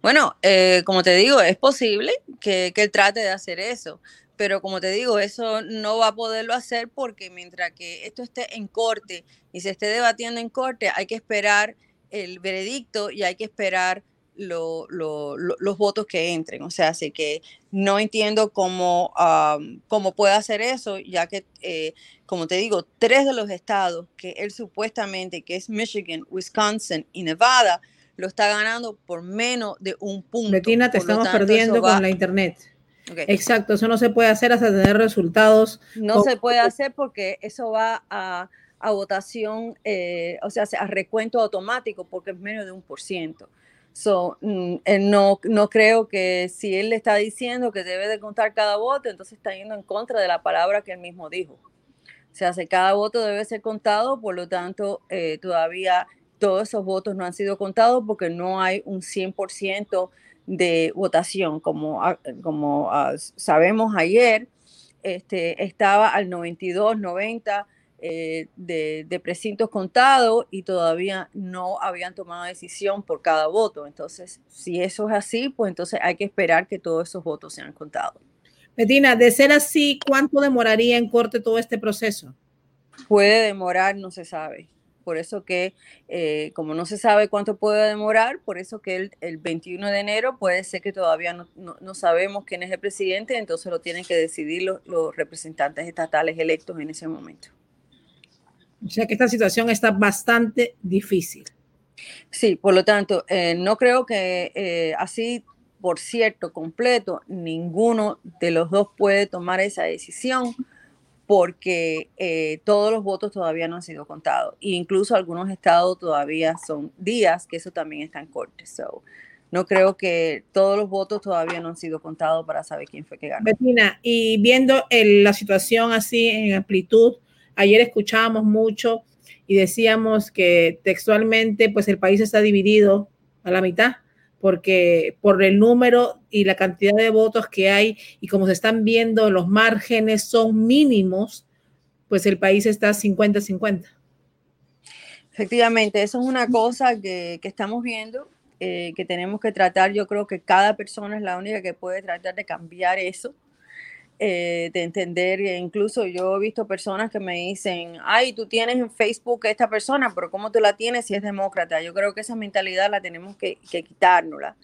Bueno, eh, como te digo, es posible que, que él trate de hacer eso pero como te digo, eso no va a poderlo hacer porque mientras que esto esté en corte y se esté debatiendo en corte, hay que esperar el veredicto y hay que esperar lo, lo, lo, los votos que entren. O sea, así que no entiendo cómo, um, cómo puede hacer eso, ya que, eh, como te digo, tres de los estados que él supuestamente, que es Michigan, Wisconsin y Nevada, lo está ganando por menos de un punto. Betina, te estamos tanto, perdiendo con la internet. Okay. Exacto, eso no se puede hacer hasta tener resultados. No se puede hacer porque eso va a, a votación, eh, o sea, a recuento automático porque es menos de un por ciento. So, mm, no, no creo que si él le está diciendo que debe de contar cada voto, entonces está yendo en contra de la palabra que él mismo dijo. O sea, si cada voto debe ser contado, por lo tanto, eh, todavía todos esos votos no han sido contados porque no hay un 100% de votación. Como, como uh, sabemos ayer, este, estaba al 92, 90 eh, de, de, precintos contados y todavía no habían tomado decisión por cada voto. Entonces, si eso es así, pues entonces hay que esperar que todos esos votos sean contados. Medina, de ser así, ¿cuánto demoraría en corte todo este proceso? Puede demorar, no se sabe. Por eso que, eh, como no se sabe cuánto puede demorar, por eso que el, el 21 de enero puede ser que todavía no, no, no, sabemos quién es el presidente, entonces lo tienen que decidir los, los, representantes estatales electos en ese momento. O sea que esta situación está bastante difícil. Sí, por lo tanto, eh, no creo que eh, así, por cierto, completo, ninguno de los dos puede tomar esa decisión porque eh, todos los votos todavía no han sido contados. E incluso algunos estados todavía son días, que eso también está en corte. So, no creo que todos los votos todavía no han sido contados para saber quién fue que ganó. Bettina, y viendo el, la situación así en amplitud, ayer escuchábamos mucho y decíamos que textualmente pues el país está dividido a la mitad porque por el número y la cantidad de votos que hay y como se están viendo los márgenes son mínimos, pues el país está 50-50. Efectivamente, eso es una cosa que, que estamos viendo, eh, que tenemos que tratar. Yo creo que cada persona es la única que puede tratar de cambiar eso. Eh, de entender, incluso yo he visto personas que me dicen, ay, tú tienes en Facebook esta persona, pero ¿cómo tú la tienes si es demócrata? Yo creo que esa mentalidad la tenemos que, que quitárnosla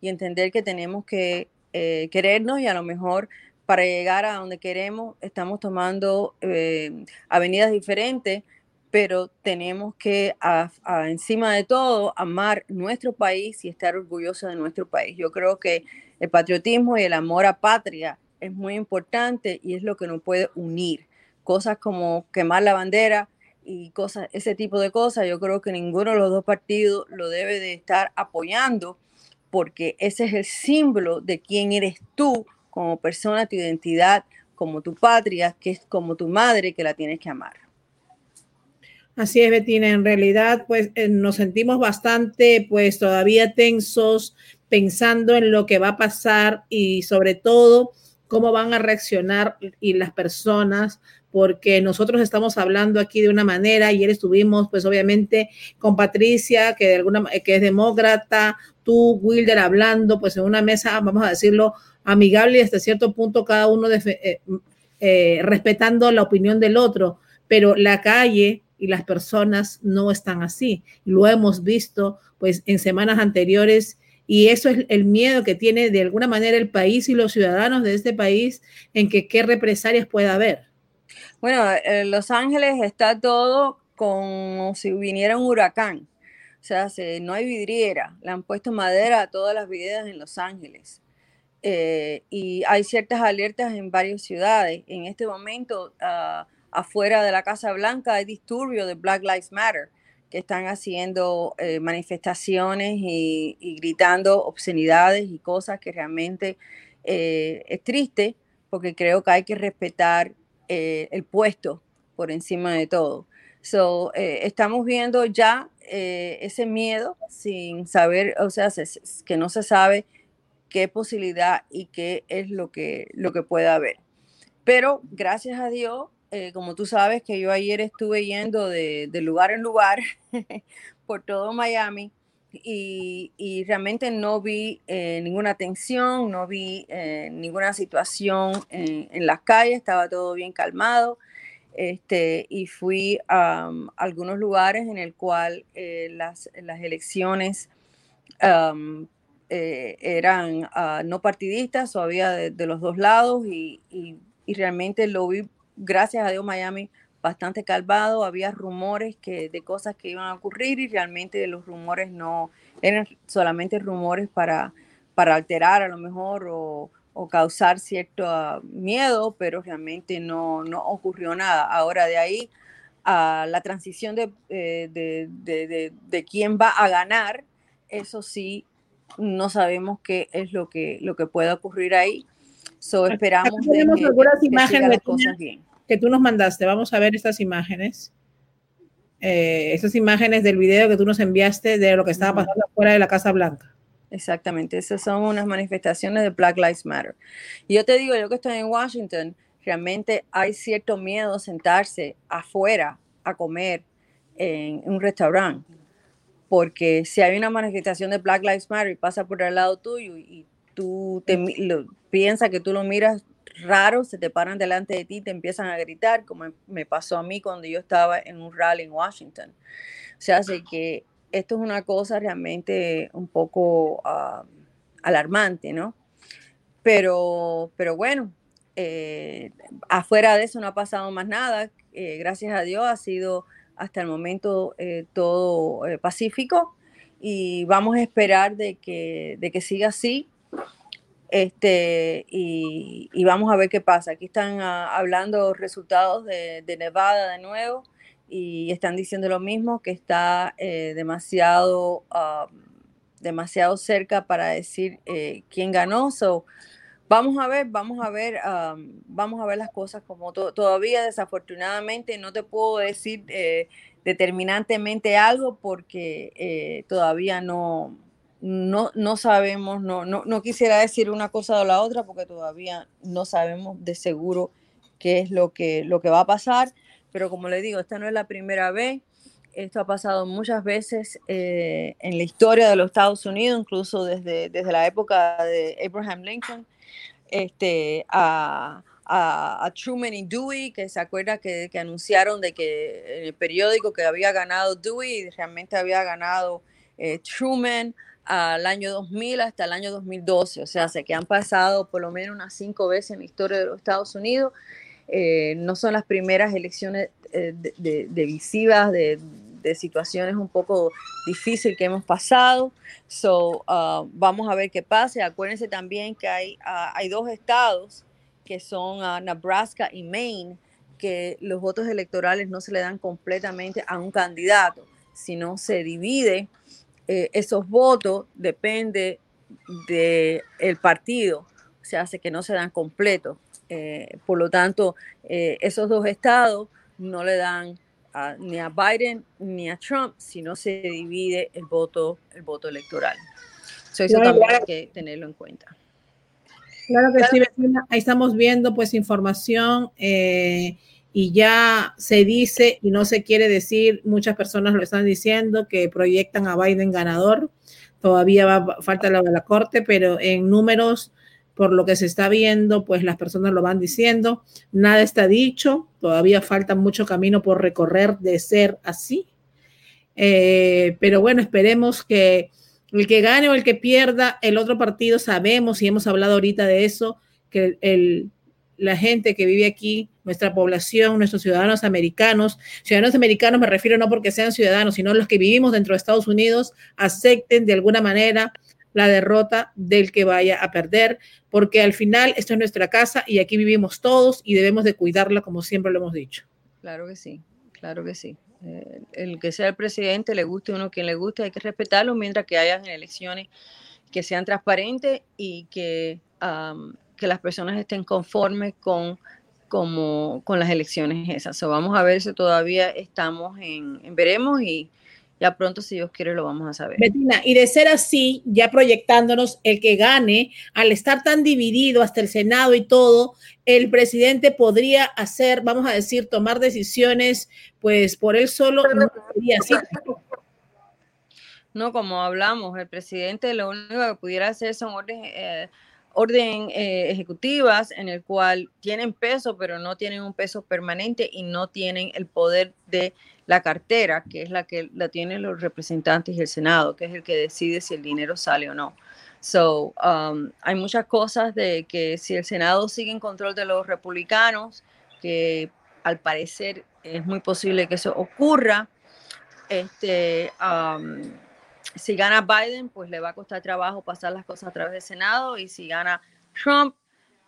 y entender que tenemos que eh, querernos y a lo mejor para llegar a donde queremos estamos tomando eh, avenidas diferentes, pero tenemos que, encima de todo, amar nuestro país y estar orgullosos de nuestro país. Yo creo que el patriotismo y el amor a patria es muy importante y es lo que nos puede unir. Cosas como quemar la bandera y cosas, ese tipo de cosas, yo creo que ninguno de los dos partidos lo debe de estar apoyando porque ese es el símbolo de quién eres tú como persona, tu identidad, como tu patria, que es como tu madre que la tienes que amar. Así es, Betina. En realidad, pues eh, nos sentimos bastante, pues todavía tensos, pensando en lo que va a pasar y sobre todo cómo van a reaccionar y las personas, porque nosotros estamos hablando aquí de una manera, ayer estuvimos pues obviamente con Patricia, que de alguna que es demócrata, tú, Wilder, hablando pues en una mesa, vamos a decirlo, amigable y hasta cierto punto cada uno eh, eh, respetando la opinión del otro, pero la calle y las personas no están así. Lo hemos visto pues en semanas anteriores y eso es el miedo que tiene de alguna manera el país y los ciudadanos de este país en que qué represalias pueda haber. Bueno, en Los Ángeles está todo como si viniera un huracán. O sea, no hay vidriera. Le han puesto madera a todas las vidas en Los Ángeles. Eh, y hay ciertas alertas en varias ciudades. En este momento, ah, afuera de la Casa Blanca, hay disturbio de Black Lives Matter que están haciendo eh, manifestaciones y, gritando obscenidades y cosas que realmente eh, es triste porque creo que hay que respetar eh, el puesto por encima de todo. So, estamos viendo ya ese miedo sin saber, o sea, que no se sabe qué posibilidad y qué es lo que, lo que pueda haber. Pero gracias a Dios, eh, como tú sabes que yo ayer estuve yendo de, lugar en lugar por todo Miami y, realmente no vi eh, ninguna tensión, no vi eh, ninguna situación en, las calles, estaba todo bien calmado. Este, y fui a algunos lugares en el cual las, las, elecciones eran ah, no partidistas o había de, los dos lados y, y realmente lo vi gracias a Dios Miami bastante calmado, había rumores que, de cosas que iban a ocurrir y realmente los rumores no eran solamente rumores para, para alterar a lo mejor o, causar cierto ah, miedo, pero realmente no, no ocurrió nada. Ahora de ahí a la transición de, eh, de, de, quién va a ganar, eso sí, no sabemos qué es lo que, lo que pueda ocurrir ahí. So, esperamos que, algunas imágenes cosas bien que tú nos mandaste. Vamos a ver estas imágenes. Eh, estas imágenes del video que tú nos enviaste de lo que estaba pasando afuera de la Casa Blanca. Exactamente, esas son unas manifestaciones de Black Lives Matter. Y yo te digo, yo que estoy en Washington, realmente hay cierto miedo sentarse afuera a comer en un restaurante, porque si hay una manifestación de Black Lives Matter y pasa por el lado tuyo y tú te, piensas que tú lo miras raro, se te paran delante de ti y te empiezan a gritar, como me pasó a mí cuando yo estaba en un rally en Washington. O sea, así que esto es una cosa realmente un poco ah, alarmante, ¿no? Pero, pero bueno, eh, afuera de eso no ha pasado más nada. Eh, gracias a Dios ha sido hasta el momento eh, todo pacífico y vamos a esperar de que, de que siga así este, y, vamos a ver qué pasa. Aquí están ah, hablando resultados de, Nevada de nuevo y están diciendo lo mismo, que está eh, demasiado, ah, demasiado cerca para decir eh, quién ganó. So, vamos a ver, vamos a ver, ah, vamos a ver las cosas como todavía desafortunadamente no te puedo decir eh, determinantemente algo porque todavía no, no, no sabemos, no, no, no, quisiera decir una cosa o la otra porque todavía no sabemos de seguro qué es lo que, lo que va a pasar, pero como le digo, esta no es la primera vez, esto ha pasado muchas veces eh, en la historia de los Estados Unidos, incluso desde, desde la época de Abraham Lincoln, este, a, a, Truman y Dewey, que se acuerda que, anunciaron de que en el periódico que había ganado Dewey realmente había ganado eh, Truman al año 2000 hasta el año 2012. O sea, se que han pasado por lo menos unas cinco veces en la historia de los Estados Unidos. Eh, no son las primeras elecciones eh, de, visivas, de, situaciones un poco difíciles que hemos pasado. So, uh, vamos a ver qué pasa. Acuérdense también que hay, uh, hay dos estados que son uh, Nebraska y Maine, que los votos electorales no se le dan completamente a un candidato, sino se divide eh, esos votos, depende del el partido, o sea, hace que no se dan completos. Eh, por lo tanto, eh, esos dos estados no le dan ni a Biden ni a Trump, sino se divide el voto, el voto electoral. eso también hay que tenerlo en cuenta. Claro que sí, Ahí estamos viendo pues información eh, y ya se dice y no se quiere decir, muchas personas lo están diciendo, que proyectan a Biden ganador. Todavía falta la corte, pero en números, por lo que se está viendo, pues las personas lo van diciendo. Nada está dicho, todavía falta mucho camino por recorrer de ser así. Eh, pero bueno, esperemos que el que gane o el que pierda el otro partido, sabemos y hemos hablado ahorita de eso, que el, la gente que vive aquí, nuestra población, nuestros ciudadanos americanos, ciudadanos americanos me refiero no porque sean ciudadanos, sino los que vivimos dentro de Estados Unidos, acepten de alguna manera la derrota del que vaya a perder, porque al final esto es nuestra casa y aquí vivimos todos y debemos de cuidarla como siempre lo hemos dicho. Claro que sí, claro que sí. Eh, el que sea el presidente, le guste uno quien le guste, hay que respetarlo mientras que haya elecciones que sean transparentes y que, que las personas estén conformes con, como, con las elecciones esas. vamos a ver si todavía estamos en, en veremos y, ya pronto, si Dios quiere, lo vamos a saber. Betina, y de ser así, ya proyectándonos, el que gane, al estar tan dividido hasta el Senado y todo, el presidente podría hacer, vamos a decir, tomar decisiones, pues por él solo no sería así. No, como hablamos, el presidente lo único que pudiera hacer son órdenes, eh, orden eh, ejecutivas en el cual tienen peso, pero no tienen un peso permanente y no tienen el poder de la cartera, que es la que la tienen los representantes y el Senado, que es el que decide si el dinero sale o no. So, um, hay muchas cosas de que si el Senado sigue en control de los republicanos, que al parecer es muy posible que eso ocurra, este, um, si gana Biden, pues le va a costar trabajo pasar las cosas a través del Senado y si gana Trump,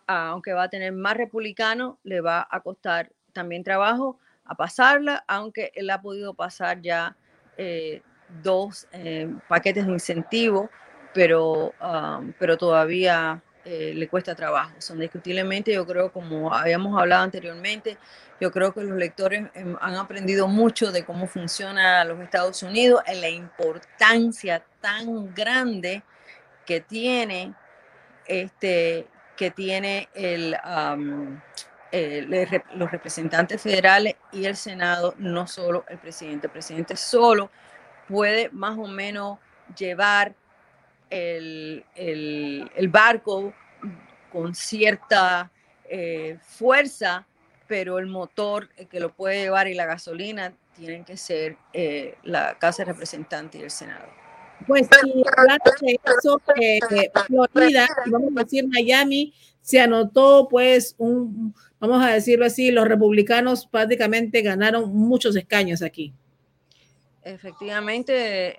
aunque va a tener más republicanos, le va a costar también trabajo a pasarla, aunque él ha podido pasar ya eh, dos eh, paquetes de incentivo, pero, um, pero todavía eh, le cuesta trabajo. Son discutiblemente, yo creo, como habíamos hablado anteriormente, yo creo que los lectores em, han aprendido mucho de cómo funciona los Estados Unidos, en la importancia tan grande que tiene este que tiene el, los representantes federales y el Senado, no solo el presidente. El presidente solo puede más o menos llevar el, barco con cierta eh, fuerza, pero el motor que lo puede llevar y la gasolina tienen que ser eh, la Casa de Representantes y el Senado. Pues sí, hablando de eso, eh, Florida, vamos a decir Miami, se anotó pues un, vamos a decirlo así, los republicanos prácticamente ganaron muchos escaños aquí. Efectivamente,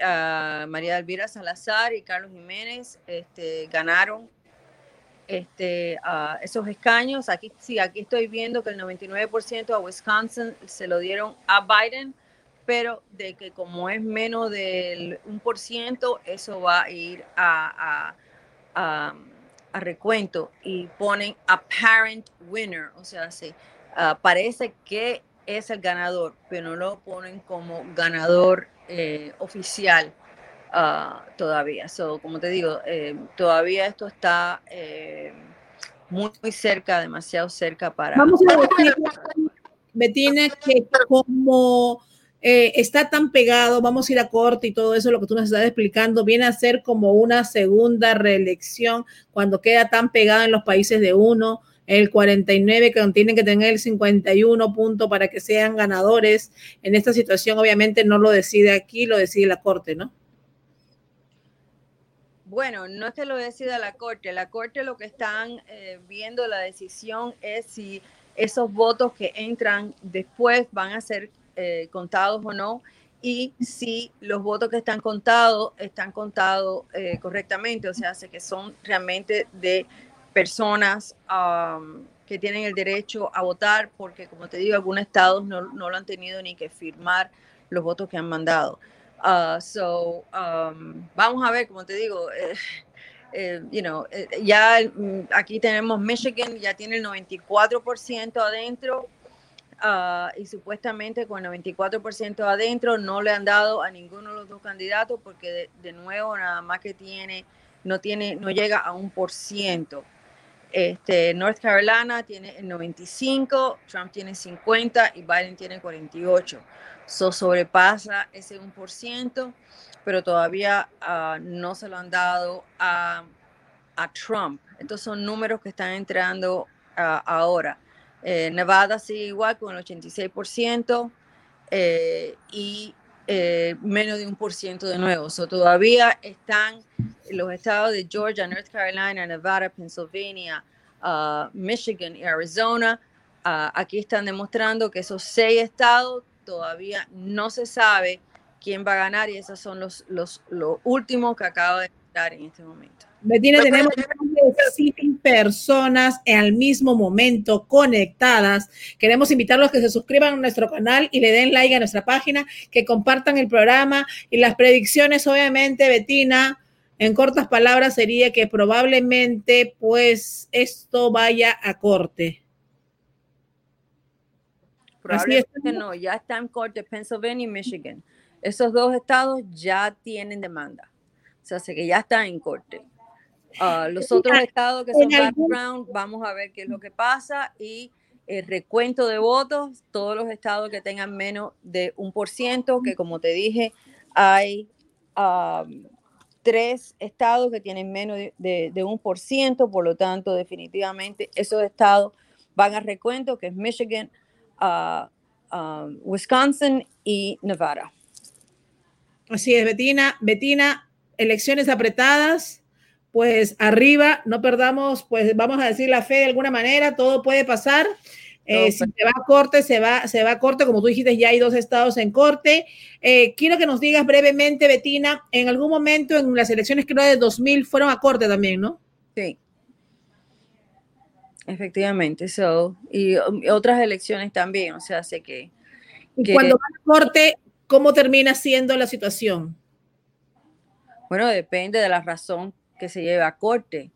María Elvira Salazar y Carlos Jiménez este, ganaron este, esos escaños. Aquí sí, aquí estoy viendo que el 99% a Wisconsin se lo dieron a Biden, pero de que como es menos del 1%, eso va a ir a, recuento y ponen apparent winner, o sea, sí, ah, parece que es el ganador, pero no lo ponen como ganador eh, oficial ah, todavía. So, como te digo, eh, todavía esto está eh, muy, muy, cerca, demasiado cerca para... Vamos a decir, Betina, que como está tan pegado, vamos a ir a corte y todo eso, lo que tú nos estás explicando, viene a ser como una segunda reelección cuando queda tan pegado en los países de uno. El 49 que tienen que tener el 51 puntos para que sean ganadores. En esta situación obviamente no lo decide aquí, lo decide la Corte, ¿no? Bueno, no es lo decida la Corte, la Corte lo que están eh, viendo la decisión es si esos votos que entran después van a ser eh, contados o no y si los votos que están contados están contados eh, correctamente, o sea, que son realmente de personas que tienen el derecho a votar, porque como te digo, algunos estados no, no lo han tenido ni que firmar los votos que han mandado. Uh, so, um, vamos a ver, como te digo, eh, eh, you know, eh, ya mm, aquí tenemos Michigan, ya tiene el 94% adentro uh, y supuestamente con el 94% adentro no le han dado a ninguno de los dos candidatos porque de, de, nuevo nada más que tiene, no tiene, no llega a un por ciento. Este, North Carolina tiene el 95, Trump tiene 50 y Biden tiene 48 so sobrepasa ese 1%, pero todavía uh, no se lo han dado a, a, Trump. Estos son números que están entrando uh, ahora. Eh, Nevada sigue igual con el 86% eh, y eh, menos de un por ciento de nuevo. So, todavía están los estados de Georgia, North Carolina, Nevada, Pennsylvania, uh, Michigan y Arizona. aquí están demostrando que esos seis estados todavía no se sabe quién va a ganar y esos son los, los, los últimos que acabo de dar en este momento. Betina, tenemos personas al mismo momento conectadas. Queremos invitarlos a que se suscriban a nuestro canal y le den like a nuestra página, que compartan el programa y las predicciones, obviamente, Betina, en cortas palabras, sería que probablemente pues esto vaya a corte. Probablemente no, ya está en corte Pennsylvania y Michigan. Esos dos estados ya tienen demanda. O sea, que ya está en corte. Uh, los otros estados que son background, vamos a ver qué es lo que pasa y el recuento de votos, todos los estados que tengan menos de un por ciento, que como te dije, hay um, tres estados que tienen menos de, un por ciento, por lo tanto, definitivamente esos estados van a recuento, que es Michigan, Wisconsin y Nevada. Así es, Betina. Betina, elecciones apretadas, pues arriba, no perdamos, pues vamos a decir la fe de alguna manera, todo puede pasar. Eh, si se va a corte, se va, se va a corte, como tú dijiste, ya hay dos estados en corte. Eh, quiero que nos digas brevemente, Betina, en algún momento en las elecciones creo de 2000 fueron a corte también, ¿no? Sí. Efectivamente, so, y, otras elecciones también, o sea, sé que... que cuando va a corte, ¿cómo termina siendo la situación? Bueno, depende de la razón que se lleve a corte.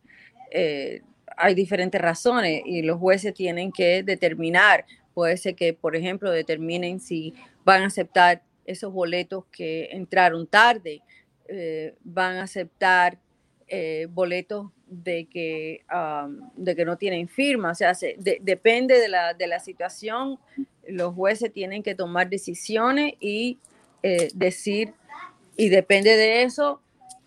Eh, hay diferentes razones y los jueces tienen que determinar. Puede ser que, por ejemplo, determinen si van a aceptar esos boletos que entraron tarde, eh, van a aceptar eh, boletos de que, de que no tienen firma. O sea, depende de la, de la situación, los jueces tienen que tomar decisiones y decir, y depende de eso,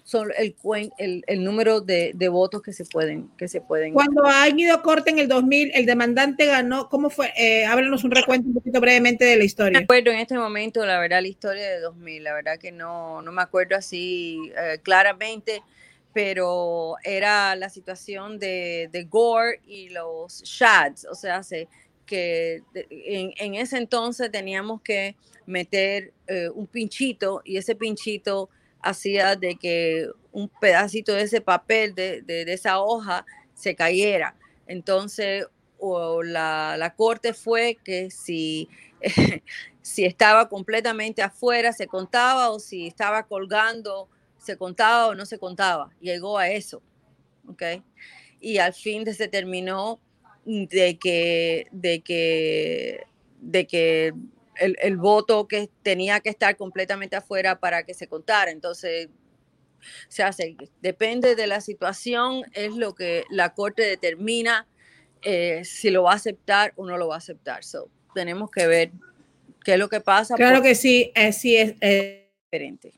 son el, el, el número de, de, votos que se pueden que se pueden cuando ha ido a corte en el 2000 el demandante ganó cómo fue eh, háblanos un recuento un poquito brevemente de la historia. Me acuerdo en este momento la verdad la historia de 2000 la verdad que no no me acuerdo así eh, claramente pero era la situación de, de Gore y los Shads, o sea, que en, en, ese entonces teníamos que meter eh, un pinchito y ese pinchito hacía de que un pedacito de ese papel, de, de, esa hoja, se cayera. Entonces, o la, la, corte fue que si, si estaba completamente afuera se contaba o si estaba colgando se contaba o no se contaba, llegó a eso, ¿ok? Y al fin se terminó de que, de que, de que el, el, voto que tenía que estar completamente afuera para que se contara. Entonces, se hace, depende de la situación, es lo que la corte determina eh, si lo va a aceptar o no lo va a aceptar. So, tenemos que ver qué es lo que pasa. Claro que sí, eh, sí es eh, diferente.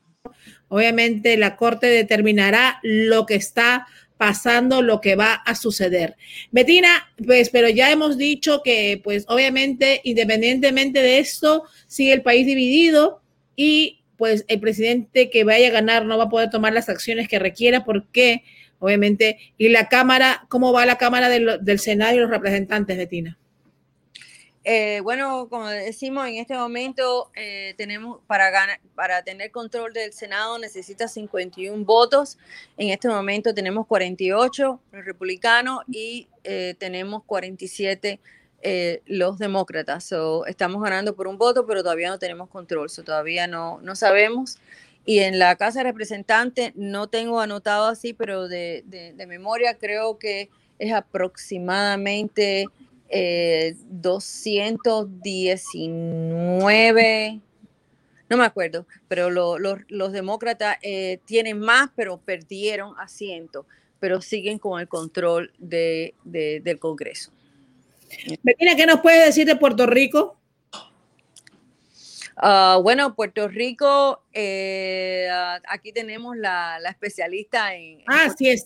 Obviamente la Corte determinará lo que está pasando lo que va a suceder. Betina, pues, pero ya hemos dicho que, pues, obviamente, independientemente de esto, sigue el país dividido y, pues, el presidente que vaya a ganar no va a poder tomar las acciones que requiera porque, obviamente, y la Cámara, ¿cómo va la Cámara del, Senado y los representantes, Betina? Eh, bueno, como decimos, en este momento eh, tenemos para ganar, para tener control del Senado necesita 51 votos. En este momento tenemos 48 los republicanos y eh, tenemos 47 los demócratas. estamos ganando por un voto, pero todavía no tenemos control. todavía no, no sabemos. Y en la Casa de Representantes no tengo anotado así, pero de, de memoria creo que es aproximadamente 219, eh, no me acuerdo, pero los demócratas eh, tienen más, pero perdieron asiento, pero siguen con el control de, del Congreso. Bettina, ¿qué nos puede decir de Puerto Rico? Ah, bueno, Puerto Rico, eh, aquí tenemos la, especialista en... Ah, sí es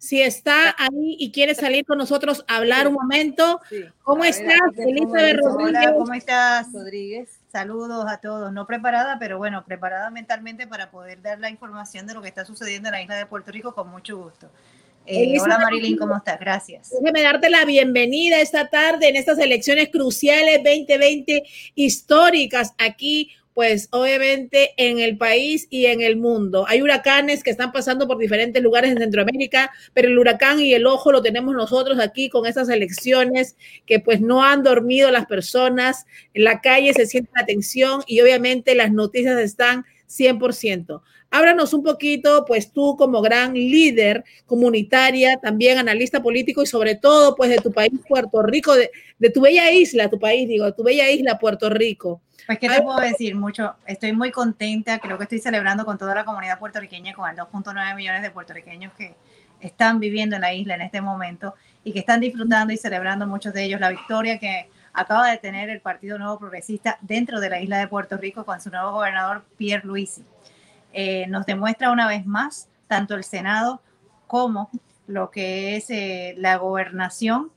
si está ahí y quiere salir con nosotros a hablar un momento. ¿Cómo estás, Elizabeth Rodríguez? Hola, ¿cómo estás, Rodríguez? Saludos a todos. No preparada, pero bueno, preparada mentalmente para poder dar la información de lo que está sucediendo en la isla de Puerto Rico con mucho gusto. Eh, hola Marilyn, ¿cómo estás? Gracias. Déjeme darte la bienvenida esta tarde en estas elecciones cruciales 2020 históricas aquí pues obviamente en el país y en el mundo. Hay huracanes que están pasando por diferentes lugares en Centroamérica, pero el huracán y el ojo lo tenemos nosotros aquí con esas elecciones que pues no han dormido las personas, en la calle se siente la tensión y obviamente las noticias están 100%. Háblanos un poquito, pues tú como gran líder comunitaria, también analista político y sobre todo, pues de tu país, Puerto Rico, de, de tu bella isla, tu país, digo, tu bella isla, Puerto Rico. Pues, ¿qué te puedo decir? Mucho, estoy muy contenta, creo que estoy celebrando con toda la comunidad puertorriqueña, con el 2.9 millones de puertorriqueños que están viviendo en la isla en este momento y que están disfrutando y celebrando muchos de ellos la victoria que acaba de tener el Partido Nuevo Progresista dentro de la isla de Puerto Rico con su nuevo gobernador Pierre Luisi. Eh, nos demuestra una vez más tanto el Senado como lo que es eh, la gobernación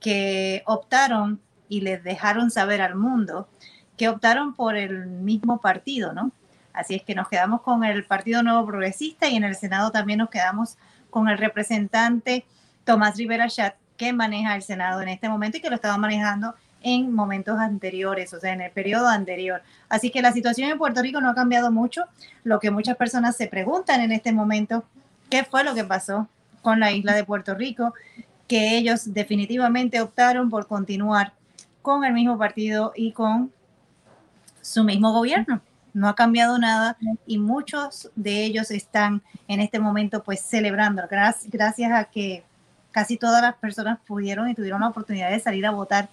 que optaron y les dejaron saber al mundo que optaron por el mismo partido, ¿no? Así es que nos quedamos con el Partido Nuevo Progresista y en el Senado también nos quedamos con el representante Tomás Rivera Chat, que maneja el Senado en este momento y que lo estaba manejando en momentos anteriores, o sea, en el periodo anterior. Así que la situación en Puerto Rico no ha cambiado mucho. Lo que muchas personas se preguntan en este momento, ¿qué fue lo que pasó con la isla de Puerto Rico? Que ellos definitivamente optaron por continuar con el mismo partido y con su mismo gobierno. No ha cambiado nada y muchos de ellos están en este momento pues celebrando gracias a que casi todas las personas pudieron y tuvieron la oportunidad de salir a votar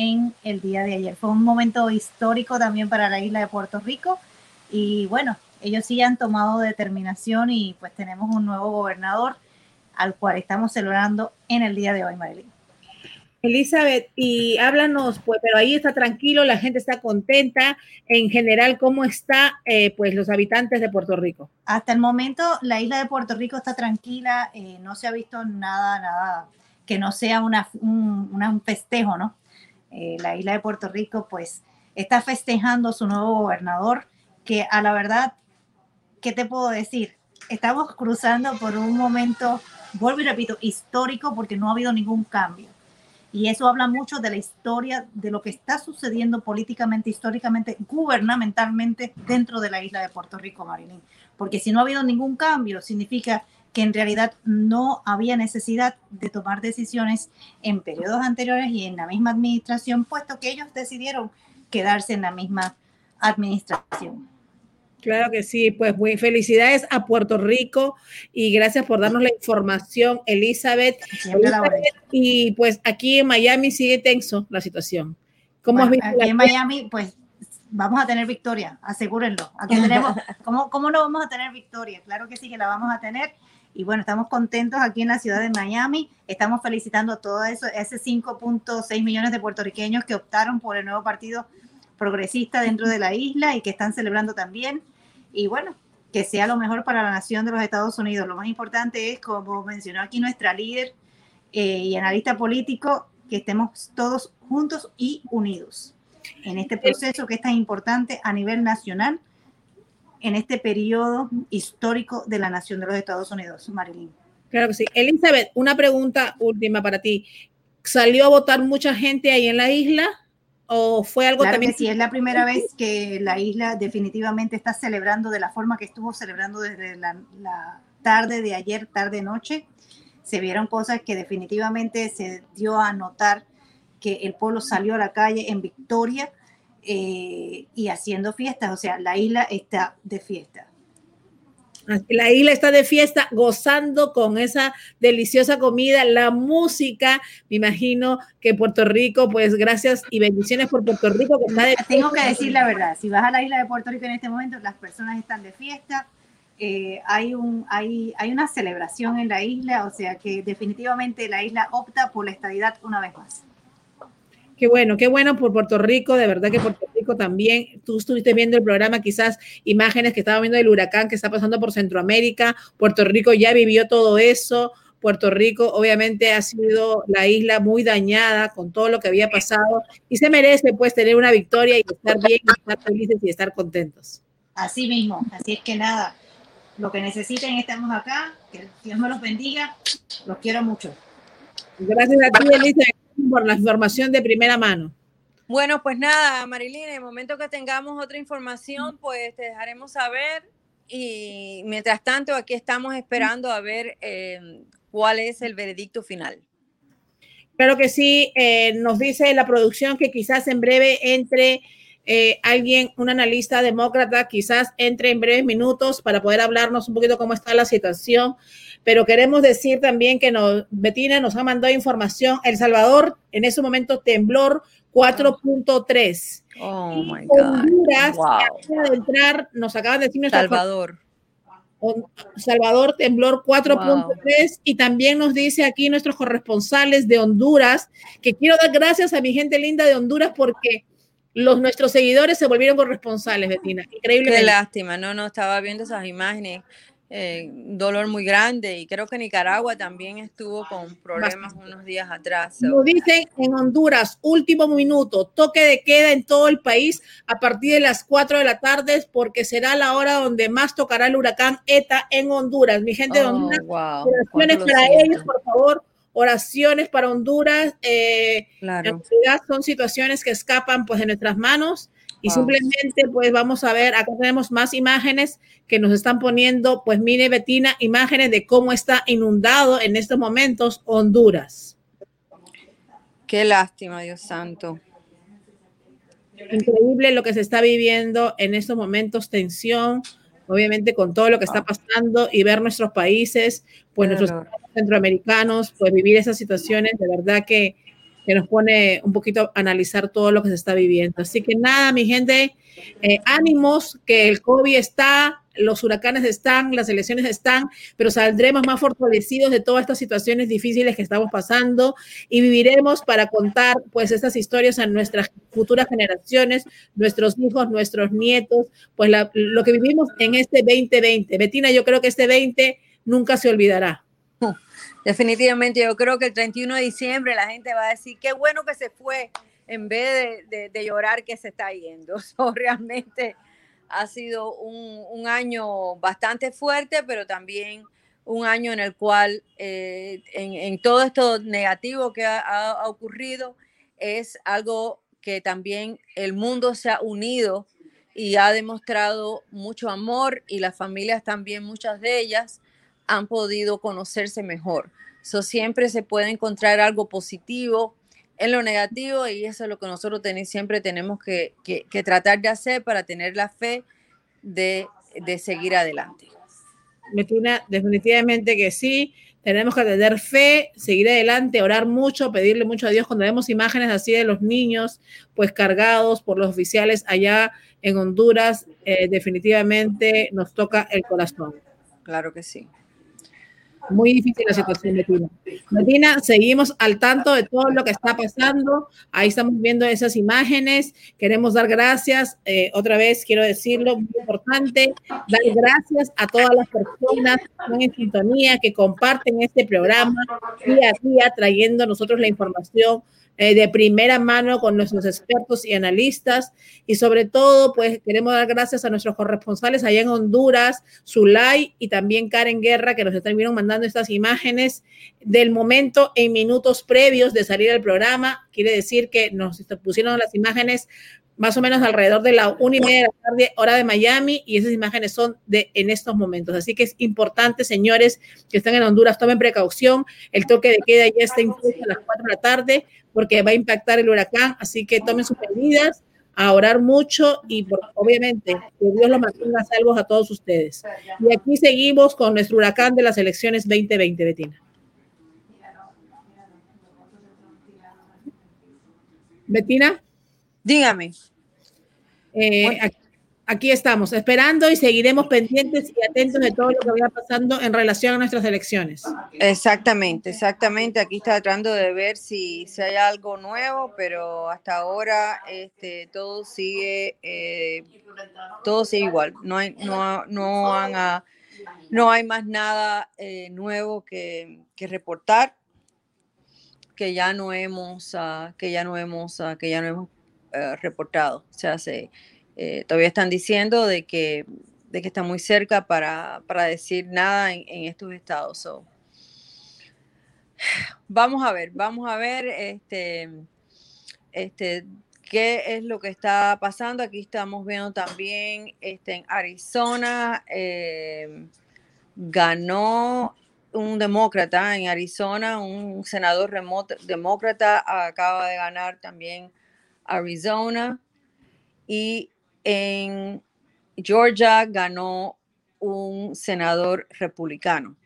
en el día de ayer. Fue un momento histórico también para la isla de Puerto Rico y bueno, ellos sí han tomado determinación y pues tenemos un nuevo gobernador al cual estamos celebrando en el día de hoy, Marilyn. Elizabeth, y háblanos, pues, pero ahí está tranquilo, la gente está contenta. En general, ¿cómo está, eh, pues, los habitantes de Puerto Rico? Hasta el momento, la isla de Puerto Rico está tranquila, eh, no se ha visto nada, nada que no sea una, un, festejo, ¿no? Eh, la isla de Puerto Rico, pues, está festejando su nuevo gobernador, que a la verdad, ¿qué te puedo decir? Estamos cruzando por un momento, vuelvo y repito, histórico, porque no ha habido ningún cambio y eso habla mucho de la historia, de lo que está sucediendo políticamente, históricamente, gubernamentalmente dentro de la isla de Puerto Rico, Marilyn. Porque si no ha habido ningún cambio, significa que en realidad no había necesidad de tomar decisiones en periodos anteriores y en la misma administración, puesto que ellos decidieron quedarse en la misma administración. Claro que sí, pues muy felicidades a Puerto Rico y gracias por darnos la información, Elizabeth. y pues aquí en Miami sigue tenso la situación. ¿Cómo aquí en Miami, pues vamos a tener victoria, asegúrenlo. Aquí tenemos, ¿cómo, ¿cómo no vamos a tener victoria? Claro que sí que la vamos a tener. Y bueno, estamos contentos aquí en la ciudad de Miami. Estamos felicitando a todos eso, ese 5.6 millones de puertorriqueños que optaron por el nuevo partido progresista dentro de la isla y que están celebrando también. Y bueno, que sea lo mejor para la nación de los Estados Unidos. Lo más importante es, como mencionó aquí nuestra líder eh, y analista político, que estemos todos juntos y unidos en este proceso que es tan importante a nivel nacional en este periodo histórico de la nación de los Estados Unidos, Marilyn. Claro que sí. Elizabeth, una pregunta última para ti. ¿Salió a votar mucha gente ahí en la isla? ¿O fue algo claro también? Que sí, es la primera vez que la isla definitivamente está celebrando de la forma que estuvo celebrando desde la, la tarde de ayer, tarde-noche. Se vieron cosas que definitivamente se dio a notar que el pueblo salió a la calle en victoria eh, y haciendo fiestas. O sea, la isla está de fiesta. La isla está de fiesta, gozando con esa deliciosa comida, la música. Me imagino que Puerto Rico, pues gracias y bendiciones por Puerto Rico. Que está de Tengo que decir la verdad, si vas a la isla de Puerto Rico en este momento, las personas están de fiesta. Eh, hay, un, hay, hay una celebración en la isla, o sea que definitivamente la isla opta por la estadidad una vez más. Qué bueno, qué bueno por Puerto Rico, de verdad que Puerto Rico también, tú estuviste viendo el programa, quizás imágenes que estaba viendo del huracán que está pasando por Centroamérica, Puerto Rico ya vivió todo eso, Puerto Rico obviamente ha sido la isla muy dañada con todo lo que había pasado y se merece pues tener una victoria y estar bien, estar felices y estar contentos. Así mismo, así es que nada, lo que necesiten estamos acá, que Dios me los bendiga, los quiero mucho. Gracias a ti, Elizabeth por la información de primera mano. Bueno, pues nada, Marilyn, en el momento que tengamos otra información, pues te dejaremos saber. Y mientras tanto, aquí estamos esperando a ver eh, cuál es el veredicto final. Claro que sí, eh, nos dice la producción que quizás en breve entre eh, alguien, un analista demócrata, quizás entre en breves minutos para poder hablarnos un poquito cómo está la situación pero queremos decir también que nos, Betina nos ha mandado información. El Salvador, en ese momento, temblor 4.3. Oh, my God. Honduras, wow. de entrar, nos acaban de decir nuestra Salvador. Salvador, temblor 4.3 wow. y también nos dice aquí nuestros corresponsales de Honduras, que quiero dar gracias a mi gente linda de Honduras porque los nuestros seguidores se volvieron corresponsales, Betina. Increíble. Qué lástima, no, no estaba viendo esas imágenes eh, dolor muy grande y creo que Nicaragua también estuvo con problemas unos días atrás. So. Lo dicen en Honduras, último minuto, toque de queda en todo el país a partir de las 4 de la tarde porque será la hora donde más tocará el huracán ETA en Honduras. Mi gente de Oh, Honduras, wow. oraciones ¿Cuánto lo para ellos, por favor. Oraciones para Honduras. Eh, Claro. En realidad son situaciones que escapan pues de nuestras manos y Wow. simplemente pues vamos a ver, acá tenemos más imágenes que nos están poniendo, pues mire Betina, imágenes de cómo está inundado en estos momentos Honduras. Qué lástima, Dios santo. Increíble lo que se está viviendo en estos momentos, tensión, obviamente con todo lo que está pasando y ver nuestros países, pues nuestros centroamericanos, pues vivir esas situaciones, de verdad que, que nos pone un poquito a analizar todo lo que se está viviendo. Así que nada, mi gente, eh, ánimos, que el COVID está, los huracanes están, las elecciones están, pero saldremos más fortalecidos de todas estas situaciones difíciles que estamos pasando y viviremos para contar pues estas historias a nuestras futuras generaciones, nuestros hijos, nuestros nietos, pues la- lo que vivimos en este 2020. Betina, yo creo que este 20 nunca se olvidará. Definitivamente, yo creo que el 31 de diciembre la gente va a decir qué bueno que se fue en vez de, de- de llorar que se está yendo. So, realmente ha sido un, año bastante fuerte, pero también un año en el cual eh, en, todo esto negativo que ha, ha- ha ocurrido es algo que también el mundo se ha unido y ha demostrado mucho amor y las familias también, muchas de ellas, han podido conocerse mejor. So, siempre se puede encontrar algo positivo en lo negativo y eso es lo que nosotros ten- siempre tenemos que, que- que tratar de hacer para tener la fe de, de seguir adelante. Betina, definitivamente que sí. Tenemos que tener fe, seguir adelante, orar mucho, pedirle mucho a Dios cuando vemos imágenes así de los niños, pues cargados por los oficiales allá en Honduras, eh, definitivamente nos toca el corazón. Claro que sí. Muy difícil la situación, Betina. Betina, seguimos al tanto de todo lo que está pasando. Ahí estamos viendo esas imágenes. Queremos dar gracias, eh, otra vez quiero decirlo, muy importante, dar gracias a todas las personas que en sintonía, que comparten este programa día a día, trayendo nosotros la información eh, de primera mano con nuestros expertos y analistas. Y sobre todo, pues queremos dar gracias a nuestros corresponsales allá en Honduras, Zulay y también Karen Guerra, que nos estuvieron mandando estas imágenes del momento en minutos previos de salir al programa. Quiere decir que nos pusieron las imágenes más o menos alrededor de la una y media de la tarde, hora de Miami, y esas imágenes son de en estos momentos. Así que es importante, señores, que están en Honduras, tomen precaución. El toque de queda ya está incluso a las cuatro de la tarde porque va a impactar el huracán, así que tomen sus medidas, a orar mucho y obviamente que Dios lo mantenga salvos a todos ustedes. Y aquí seguimos con nuestro huracán de las elecciones 2020, Betina. Betina. Dígame. Eh, aquí estamos, esperando y seguiremos pendientes y atentos de todo lo que vaya pasando en relación a nuestras elecciones. Exactamente, exactamente. Aquí está tratando de ver si, si hay algo nuevo, pero hasta ahora este, todo sigue eh, todo sigue igual. No hay, no, no, han, no hay más nada eh, nuevo que, que, reportar que ya no hemos uh, que ya no hemos uh, que ya no hemos uh, reportado. O sea, se eh, todavía están diciendo de que, de que está muy cerca para, para decir nada en, en estos estados. vamos a ver, vamos a ver este, este, qué es lo que está pasando. Aquí estamos viendo también este, en Arizona, eh, ganó un demócrata en Arizona, un senador remoto, demócrata acaba de ganar también Arizona y en Georgia ganó un senador republicano.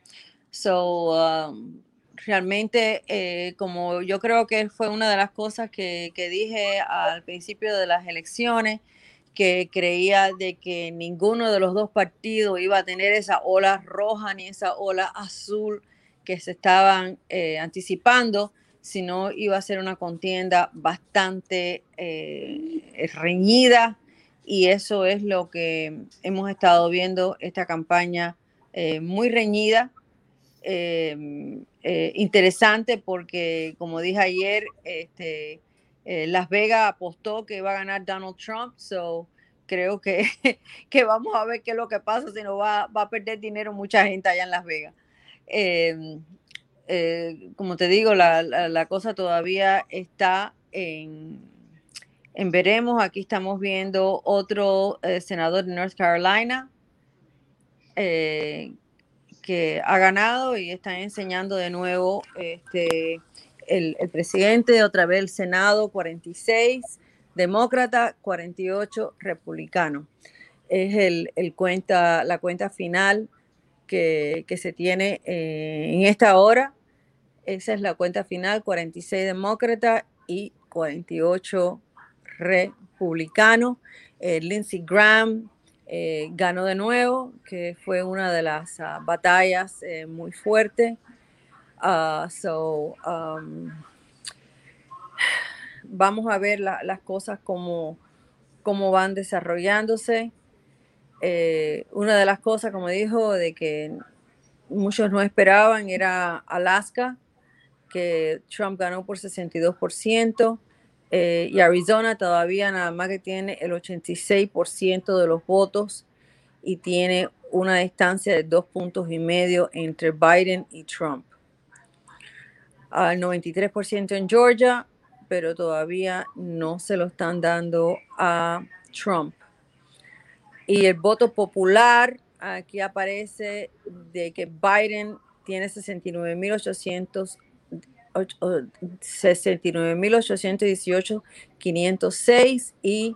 So, um, realmente, eh, como yo creo que fue una de las cosas que, que, dije al principio de las elecciones, que creía de que ninguno de los dos partidos iba a tener esa ola roja ni esa ola azul que se estaban eh, anticipando, sino iba a ser una contienda bastante eh, reñida, y eso es lo que hemos estado viendo esta campaña eh, muy reñida, eh, interesante porque como dije ayer, este, Las Vegas apostó que iba a ganar Donald Trump, so creo que, que vamos a ver qué es lo que pasa, si no va, va a perder dinero mucha gente allá en Las Vegas. Em, como te digo, la, cosa todavía está en, veremos, aquí estamos viendo otro eh, senador de North Carolina eh, que ha ganado y están enseñando de nuevo este, el, presidente, otra vez el Senado, 46 demócrata, 48 republicano. Es el, cuenta, la cuenta final que, se tiene eh, en esta hora. Esa es la cuenta final, 46 demócrata y 48 republicano. Eh, Lindsey Graham eh, ganó de nuevo, que fue una de las ah, batallas eh, muy fuertes. Ah, so, um, vamos a ver las cosas como, como van desarrollándose. Una de las cosas, como dijo, de que muchos no esperaban era Alaska, que Trump ganó por 62%. Eh, y Arizona todavía nada más que tiene el 86% de los votos y tiene una distancia de dos puntos y medio entre Biden y Trump. Al 93% en Georgia, pero todavía no se lo están dando a Trump. Y el voto popular, aquí aparece de que Biden tiene 69.800 69.818.506 y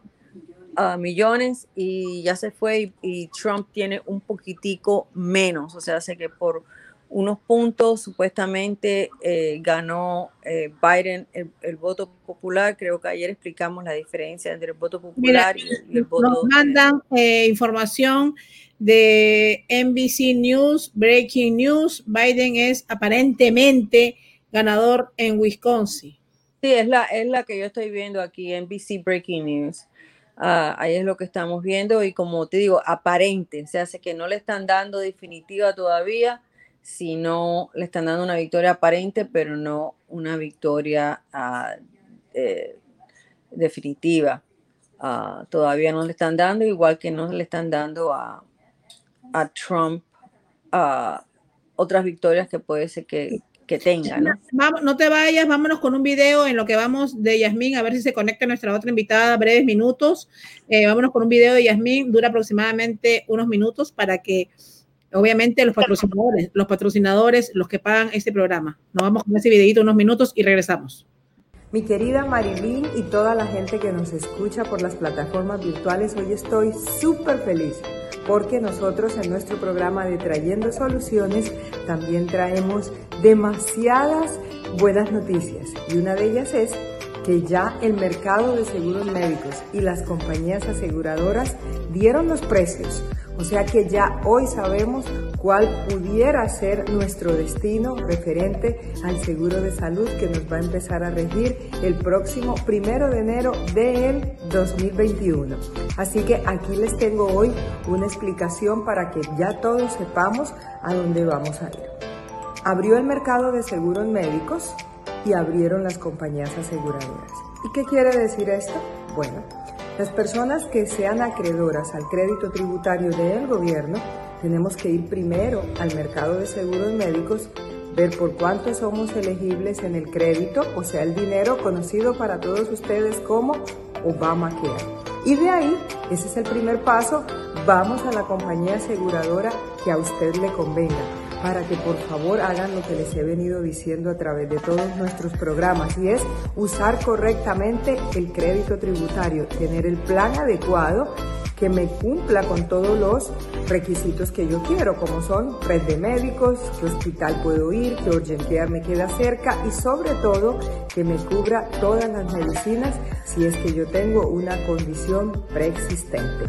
uh, millones y ya se fue y, Trump tiene un poquitico menos, o sea, hace que por unos puntos. Supuestamente eh, ganó eh, Biden el, voto popular. Creo que ayer explicamos la diferencia entre el voto popular y, el, voto. Nos mandan eh, información de NBC News, Breaking News. Biden es aparentemente ganador en Wisconsin. Sí, es la, es la que yo estoy viendo aquí, NBC Breaking News. Ah, ahí es lo que estamos viendo y como te digo, aparente, se hace que no le están dando definitiva todavía, sino le están dando una victoria aparente, pero no una victoria eh, definitiva. Ah, todavía no le están dando, igual que no le están dando a, a Trump otras victorias que puede ser que, que tenga, ¿no? Vamos, no te vayas, vámonos con un video en lo que vamos de Yasmín, a ver si se conecta nuestra otra invitada breves minutos. Eh, vámonos con un video de Yasmín, dura aproximadamente unos minutos para que, obviamente, los patrocinadores, los patrocinadores, los que pagan este programa. Nos vamos con ese videito unos minutos y regresamos. Mi querida Marilyn y toda la gente que nos escucha por las plataformas virtuales, hoy estoy súper feliz porque nosotros en nuestro programa de Trayendo Soluciones también traemos demasiadas buenas noticias y una de ellas es que ya el mercado de seguros médicos y las compañías aseguradoras dieron los precios o sea que ya hoy sabemos cuál pudiera ser nuestro destino referente al seguro de salud que nos va a empezar a regir el próximo primero de enero del 2021. Así que aquí les tengo hoy una explicación para que ya todos sepamos a dónde vamos a ir. Abrió el mercado de seguros médicos y abrieron las compañías aseguradoras. ¿Y qué quiere decir esto? Bueno, las personas que sean acreedoras al crédito tributario del gobierno, tenemos que ir primero al mercado de seguros médicos, ver por cuánto somos elegibles en el crédito, o sea, el dinero conocido para todos ustedes como Obamacare. Y de ahí, ese es el primer paso, vamos a la compañía aseguradora que a usted le convenga para que por favor hagan lo que les he venido diciendo a través de todos nuestros programas y es usar correctamente el crédito tributario, tener el plan adecuado que me cumpla con todos los requisitos que yo quiero, como son red de médicos, qué hospital puedo ir, qué urgencia me queda cerca y sobre todo que me cubra todas las medicinas si es que yo tengo una condición preexistente.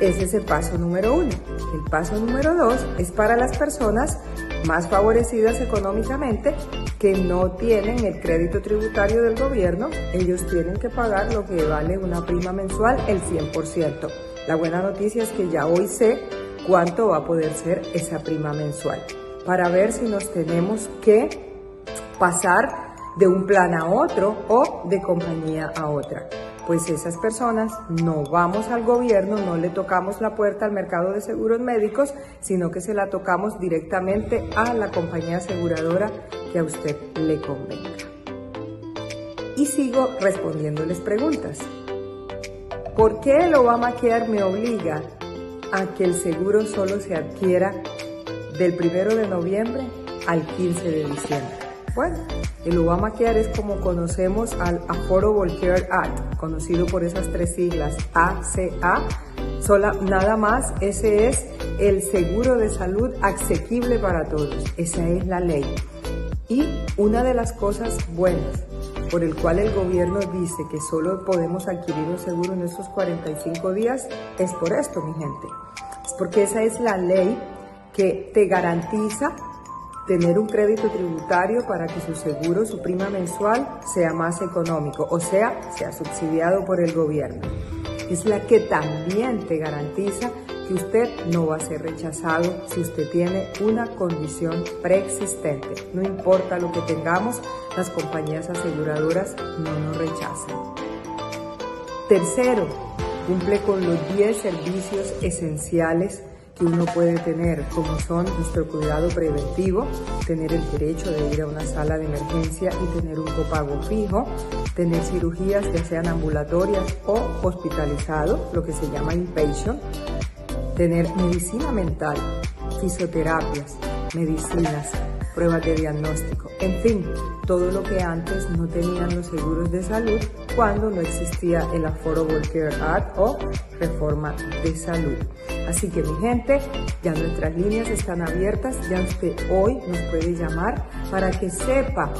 Ese es el paso número uno. El paso número dos es para las personas más favorecidas económicamente que no tienen el crédito tributario del gobierno. Ellos tienen que pagar lo que vale una prima mensual, el 100%. La buena noticia es que ya hoy sé cuánto va a poder ser esa prima mensual para ver si nos tenemos que pasar de un plan a otro o de compañía a otra pues esas personas no vamos al gobierno, no le tocamos la puerta al mercado de seguros médicos, sino que se la tocamos directamente a la compañía aseguradora que a usted le convenga. Y sigo respondiéndoles preguntas. ¿Por qué el Obamacare me obliga a que el seguro solo se adquiera del primero de noviembre al 15 de diciembre? Bueno, el Obamacare es como conocemos al Affordable Care Act, conocido por esas tres siglas ACA. Sola, nada más, ese es el seguro de salud asequible para todos. Esa es la ley. Y una de las cosas buenas por el cual el gobierno dice que solo podemos adquirir un seguro en esos 45 días es por esto, mi gente. Es porque esa es la ley que te garantiza tener un crédito tributario para que su seguro, su prima mensual, sea más económico, o sea, sea subsidiado por el gobierno. Es la que también te garantiza que usted no va a ser rechazado si usted tiene una condición preexistente. No importa lo que tengamos, las compañías aseguradoras no nos rechazan. Tercero, cumple con los 10 servicios esenciales que uno puede tener, como son nuestro cuidado preventivo, tener el derecho de ir a una sala de emergencia y tener un copago fijo, tener cirugías ya sean ambulatorias o hospitalizado, lo que se llama inpatient, tener medicina mental, fisioterapias, medicinas, pruebas de diagnóstico, en fin, todo lo que antes no tenían los seguros de salud cuando no existía el Affordable Care Act o reforma de salud. Así que mi gente, ya nuestras líneas están abiertas, ya usted hoy nos puede llamar para que sepa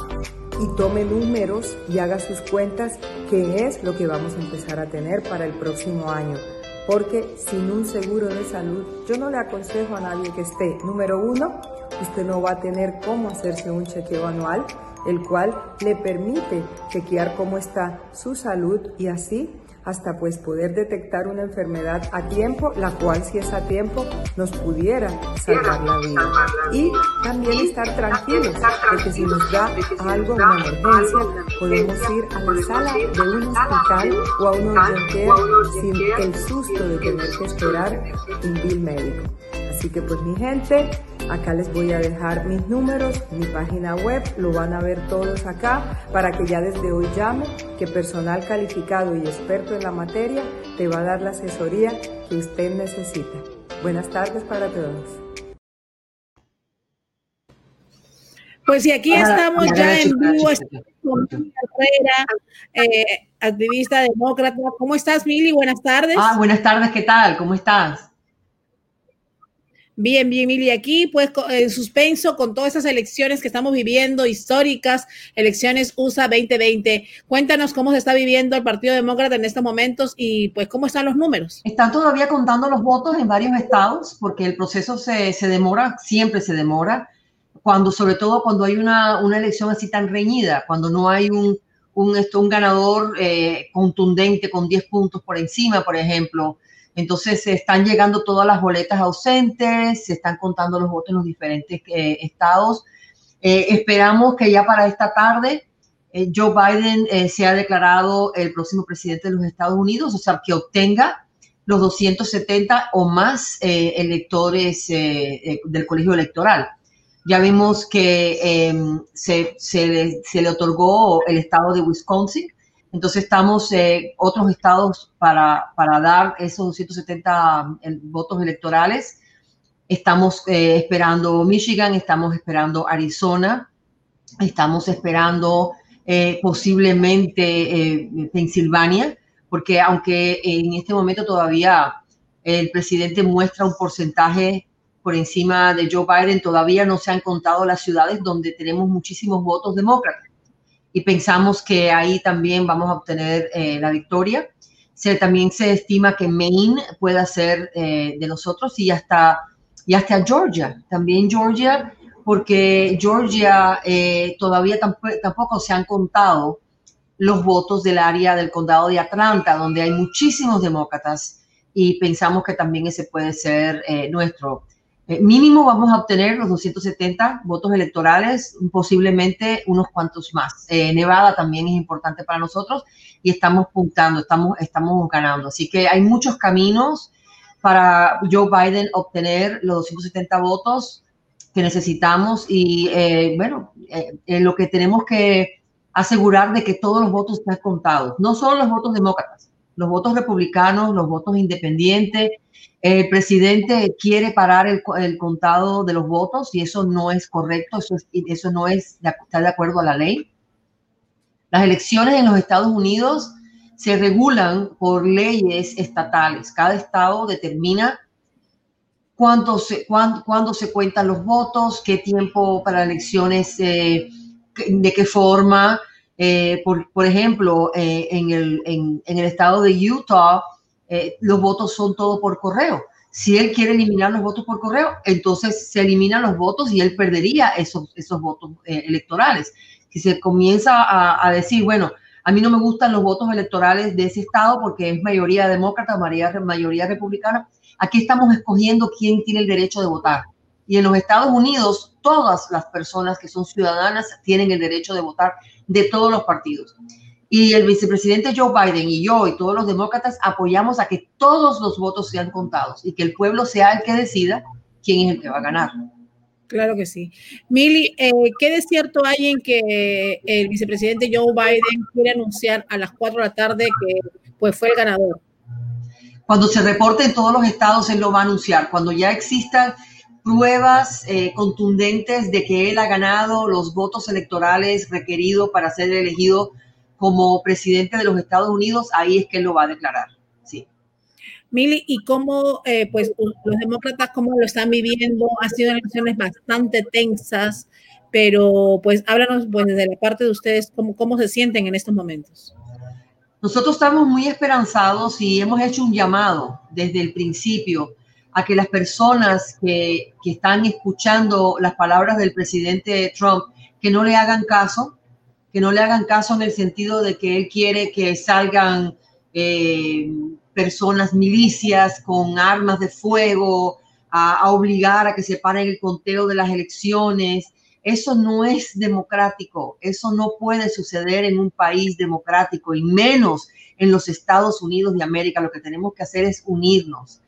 y tome números y haga sus cuentas qué es lo que vamos a empezar a tener para el próximo año. Porque sin un seguro de salud, yo no le aconsejo a nadie que esté. Número uno, usted no va a tener cómo hacerse un chequeo anual, el cual le permite chequear cómo está su salud y así hasta pues poder detectar una enfermedad a tiempo, la cual si es a tiempo nos pudiera salvar la vida. Y también estar tranquilos de que si nos da algo, una emergencia, podemos ir a la sala de un hospital o a un urgente sin el susto de tener que esperar un bill médico. Así que pues mi gente, acá les voy a dejar mis números, mi página web, lo van a ver todos acá para que ya desde hoy llame, que personal calificado y experto en la materia te va a dar la asesoría que usted necesita. Buenas tardes para todos. Pues y aquí estamos ya en vivo con Herrera, eh, activista demócrata. ¿Cómo estás, Mili? Buenas tardes. Ah, buenas tardes, ¿qué tal? ¿Cómo estás? Bien, bien, Mili, aquí pues en suspenso con todas esas elecciones que estamos viviendo, históricas, elecciones USA 2020. Cuéntanos cómo se está viviendo el Partido Demócrata en estos momentos y pues cómo están los números. Están todavía contando los votos en varios estados porque el proceso se, se demora, siempre se demora, cuando sobre todo cuando hay una, una elección así tan reñida, cuando no hay un, un, un ganador eh, contundente con 10 puntos por encima, por ejemplo entonces se están llegando todas las boletas ausentes, se están contando los votos en los diferentes eh, estados. Eh, esperamos que ya para esta tarde eh, Joe Biden sea declarado el próximo presidente de los Estados Unidos, o sea, que obtenga los 270 o más electores del colegio electoral. Ya vimos que em, se, se, se le otorgó el estado de Wisconsin, entonces estamos eh, otros estados para, para, dar esos 270 votos electorales. Estamos eh, esperando Michigan, estamos esperando Arizona, estamos esperando eh, posiblemente Pensilvania, porque aunque en este momento todavía el presidente muestra un porcentaje por encima de Joe Biden, todavía no se han contado las ciudades donde tenemos muchísimos votos demócratas y pensamos que ahí también vamos a obtener eh, la victoria. Se, también se estima que Maine pueda ser eh, de nosotros y hasta, y hasta Georgia, también Georgia, porque Georgia eh, todavía tampoco se han contado los votos del área del condado de Atlanta, donde hay muchísimos demócratas y pensamos que también ese puede ser nuestro. Eh, mínimo vamos a obtener los 270 votos electorales, posiblemente unos cuantos más. Eh, Nevada también es importante para nosotros y estamos puntando, estamos, estamos ganando. Así que hay muchos caminos para Joe Biden obtener los 270 votos que necesitamos y eh, bueno, lo que tenemos que asegurar de que todos los votos estén contados, no solo los votos demócratas, los votos republicanos, los votos independientes, el presidente quiere parar el, contado de los votos y eso no es correcto, eso, eso no es está de acuerdo a la ley. Las elecciones en los Estados Unidos se regulan por leyes estatales. Cada estado determina cuándo, se cuentan los votos, qué tiempo para elecciones, eh, de qué forma. Eh, por, ejemplo, eh, el, en el estado de Utah, eh, los votos son todo por correo. Si él quiere eliminar los votos por correo, entonces se eliminan los votos y él perdería esos, esos votos eh, electorales. Si se comienza a, decir, bueno, a mí no me gustan los votos electorales de ese estado porque es mayoría demócrata, mayoría, mayoría republicana, aquí estamos escogiendo quién tiene el derecho de votar. Y en los Estados Unidos, todas las personas que son ciudadanas tienen el derecho de votar de todos los partidos. Y el vicepresidente Joe Biden y yo y todos los demócratas apoyamos a que todos los votos sean contados y que el pueblo sea el que decida quién es el que va a ganar. Claro que sí. Mili, eh, ¿qué de cierto hay en que el vicepresidente Joe Biden quiere anunciar a las 4 de la tarde que pues, fue el ganador? Cuando se reporte en todos los estados, él lo va a anunciar. Cuando ya exista pruebas eh, contundentes de que él ha ganado los votos electorales requeridos para ser elegido como presidente de los Estados Unidos, ahí es que él lo va a declarar. Sí. Mili, ¿y cómo, eh, pues, los demócratas, cómo lo están viviendo? Ha sido elecciones bastante tensas, pero, pues, háblanos, pues, desde la parte de ustedes, cómo, cómo se sienten en estos momentos. Nosotros estamos muy esperanzados y hemos hecho un llamado desde el principio a que las personas que, que están escuchando las palabras del presidente Trump, que no le hagan caso, que no le hagan caso en el sentido de que él quiere que salgan eh, personas, milicias con armas de fuego, a, a, obligar a que se paren el conteo de las elecciones. Eso no es democrático, eso no puede suceder en un país democrático y menos en los Estados Unidos de América. Lo que tenemos que hacer es unirnos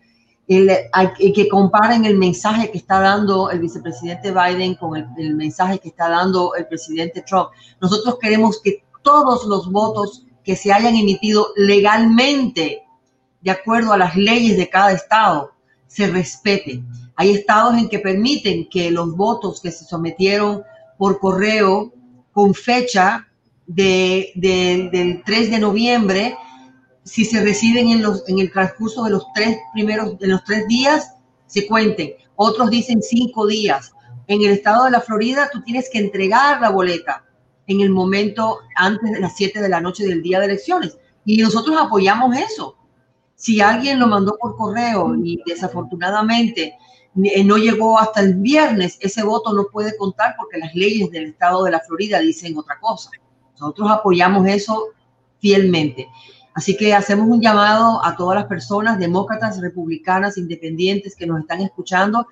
el, que comparen el mensaje que está dando el vicepresidente Biden con el, el, mensaje que está dando el presidente Trump. Nosotros queremos que todos los votos que se hayan emitido legalmente, de acuerdo a las leyes de cada estado, se respeten. Hay estados en que permiten que los votos que se sometieron por correo con fecha de, de, del 3 de noviembre si se reciben en, los, el transcurso de los tres primeros, de los tres días, se cuenten. Otros dicen cinco días. En el estado de la Florida, tú tienes que entregar la boleta en el momento antes de las 7 de la noche del día de elecciones. Y nosotros apoyamos eso. Si alguien lo mandó por correo y desafortunadamente eh, no llegó hasta el viernes, ese voto no puede contar porque las leyes del estado de la Florida dicen otra cosa. Nosotros apoyamos eso fielmente. Así que hacemos un llamado a todas las personas, demócratas, republicanas, independientes que nos están escuchando,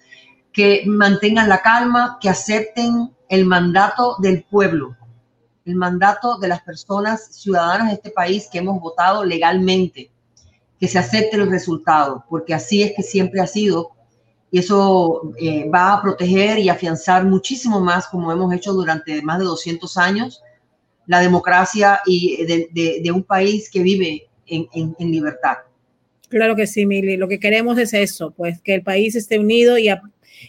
que mantengan la calma, que acepten el mandato del pueblo, el mandato de las personas ciudadanas de este país que hemos votado legalmente, que se acepte el resultado, porque así es que siempre ha sido y eso eh, va a proteger y afianzar muchísimo más, como hemos hecho durante más de 200 años, la democracia y de, de, de un país que vive en, en, en, libertad. Claro que sí, Mili. Lo que queremos es eso, pues que el país esté unido y, a,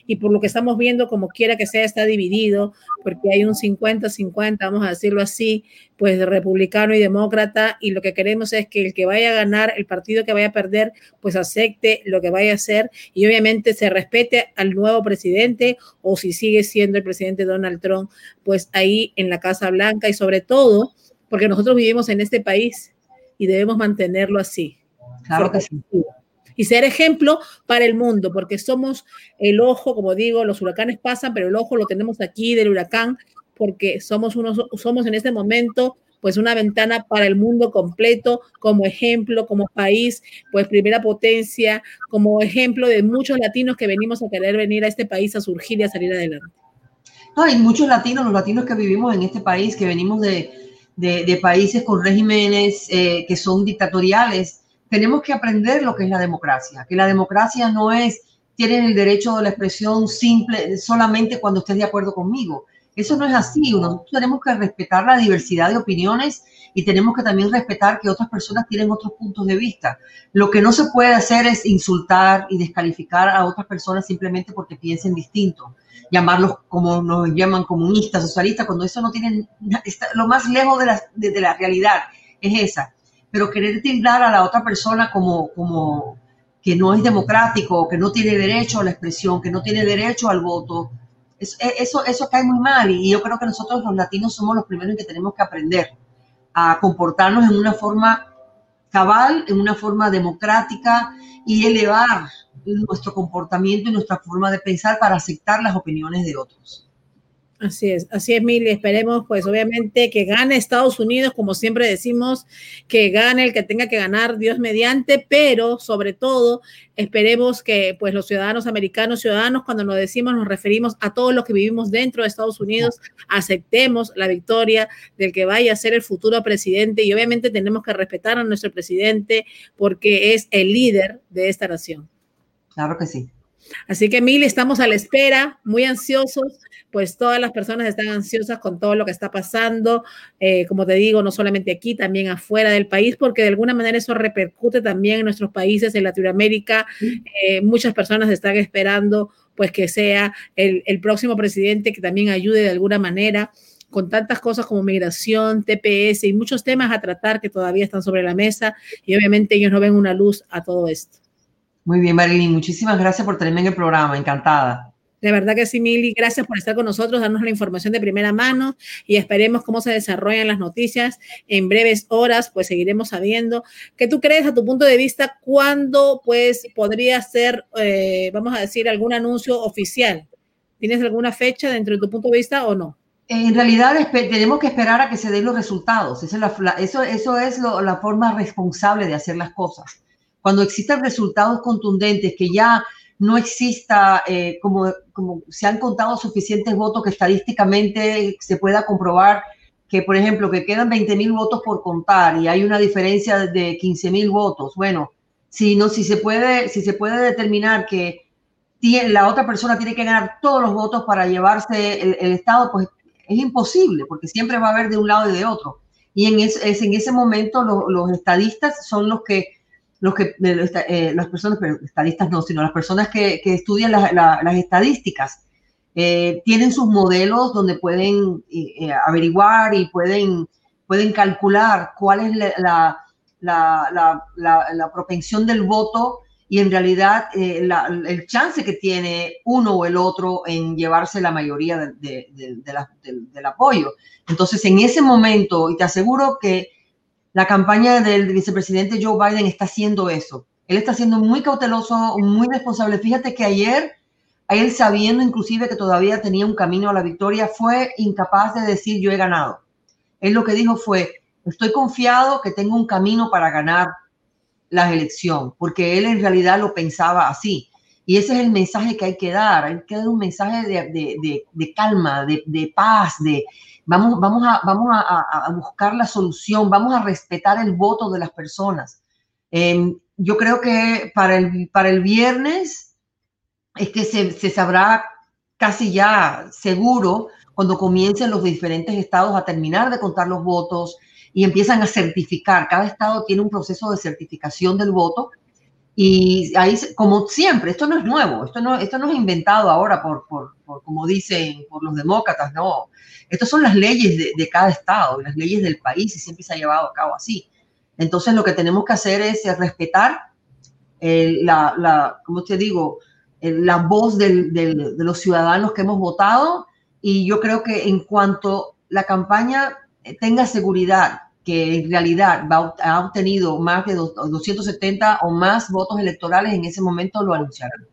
y por lo que estamos viendo, como quiera que sea, está dividido, porque hay un 50-50, vamos a decirlo así, pues de republicano y demócrata, y lo que queremos es que el que vaya a ganar, el partido que vaya a perder, pues acepte lo que vaya a hacer y obviamente se respete al nuevo presidente o si sigue siendo el presidente Donald Trump, pues ahí en la Casa Blanca y sobre todo, porque nosotros vivimos en este país y debemos mantenerlo así. Claro que sí y ser ejemplo para el mundo, porque somos el ojo, como digo, los huracanes pasan, pero el ojo lo tenemos aquí del huracán, porque somos, unos, somos en este momento pues una ventana para el mundo completo, como ejemplo, como país, pues primera potencia, como ejemplo de muchos latinos que venimos a querer venir a este país a surgir y a salir adelante. No, hay muchos latinos, los latinos que vivimos en este país, que venimos de, de, de países con regímenes eh, que son dictatoriales, tenemos que aprender lo que es la democracia, que la democracia no es, tienen el derecho de la expresión simple solamente cuando estés de acuerdo conmigo. Eso no es así. Nosotros tenemos que respetar la diversidad de opiniones y tenemos que también respetar que otras personas tienen otros puntos de vista. Lo que no se puede hacer es insultar y descalificar a otras personas simplemente porque piensen distinto. Llamarlos como nos llaman comunistas, socialistas, cuando eso no tiene, está, lo más lejos de la, de, de la realidad es esa pero querer tildar a la otra persona como, como que no es democrático, que no tiene derecho a la expresión, que no tiene derecho al voto, eso, eso, eso cae muy mal y yo creo que nosotros los latinos somos los primeros que tenemos que aprender a comportarnos en una forma cabal, en una forma democrática y elevar nuestro comportamiento y nuestra forma de pensar para aceptar las opiniones de otros. Así es, así es, Mili. Esperemos, pues, obviamente, que gane Estados Unidos, como siempre decimos, que gane el que tenga que ganar, Dios mediante, pero sobre todo, esperemos que, pues, los ciudadanos americanos, ciudadanos, cuando nos decimos, nos referimos a todos los que vivimos dentro de Estados Unidos, aceptemos la victoria del que vaya a ser el futuro presidente y obviamente tenemos que respetar a nuestro presidente porque es el líder de esta nación. Claro que sí. Así que, Mili, estamos a la espera, muy ansiosos, pues todas las personas están ansiosas con todo lo que está pasando, eh, como te digo, no solamente aquí, también afuera del país, porque de alguna manera eso repercute también en nuestros países, en Latinoamérica. Eh, muchas personas están esperando pues que sea el, el próximo presidente que también ayude de alguna manera con tantas cosas como migración, TPS y muchos temas a tratar que todavía están sobre la mesa y obviamente ellos no ven una luz a todo esto. Muy bien, Marilyn, muchísimas gracias por tenerme en el programa, encantada. De verdad que sí, Mili, gracias por estar con nosotros, darnos la información de primera mano y esperemos cómo se desarrollan las noticias en breves horas, pues seguiremos sabiendo. ¿Qué tú crees a tu punto de vista cuándo pues podría ser, eh, vamos a decir, algún anuncio oficial? ¿Tienes alguna fecha dentro de tu punto de vista o no? En realidad tenemos que esperar a que se den los resultados. Esa es la, eso, eso es la forma responsable de hacer las cosas. Cuando existan resultados contundentes, que ya no exista, eh, como, se han contado suficientes votos que estadísticamente se pueda comprobar que, por ejemplo, que quedan 20 mil votos por contar y hay una diferencia de 15 mil votos. Bueno, si, no, si, se puede, si se puede determinar que la otra persona tiene que ganar todos los votos para llevarse el, el Estado, pues es imposible, porque siempre va a haber de un lado y de otro. Y en, es, en ese momento los estadistas son los que, los que eh, las personas, pero estadistas no, sino las personas que, que estudian las estadísticas, eh, tienen sus modelos donde pueden eh, averiguar y pueden, pueden calcular cuál es la, la, la propensión del voto y en realidad eh, el chance que tiene uno o el otro en llevarse la mayoría de, del apoyo. Entonces, en ese momento, y te aseguro que la campaña del vicepresidente Joe Biden está haciendo eso. Él está siendo muy cauteloso, muy responsable. Fíjate que ayer, él sabiendo inclusive que todavía tenía un camino a la victoria, fue incapaz de decir yo he ganado. Él lo que dijo fue, estoy confiado que tengo un camino para ganar la elección, porque él en realidad lo pensaba así. Y ese es el mensaje que hay que dar. Hay que dar un mensaje de, calma, de, paz, de vamos, vamos, a, vamos a, buscar la solución, vamos a respetar el voto de las personas. Em, yo creo que para el, para el viernes es que se, se sabrá casi ya seguro cuando comiencen los diferentes estados a terminar de contar los votos, y empiezan a certificar. Cada estado tiene un proceso de certificación del voto y ahí, como siempre, esto no es nuevo, esto no, esto no es inventado ahora por, por, como dicen, por los demócratas, no. Estas son las leyes de, de, cada estado, las leyes del país y siempre se ha llevado a cabo así. Entonces lo que tenemos que hacer es respetar la, la, como te digo, la voz del, del, de los ciudadanos que hemos votado y yo creo que en cuanto la campaña tenga seguridad que en realidad va, ha obtenido más de 270 o más votos electorales, en ese momento lo anunciarán.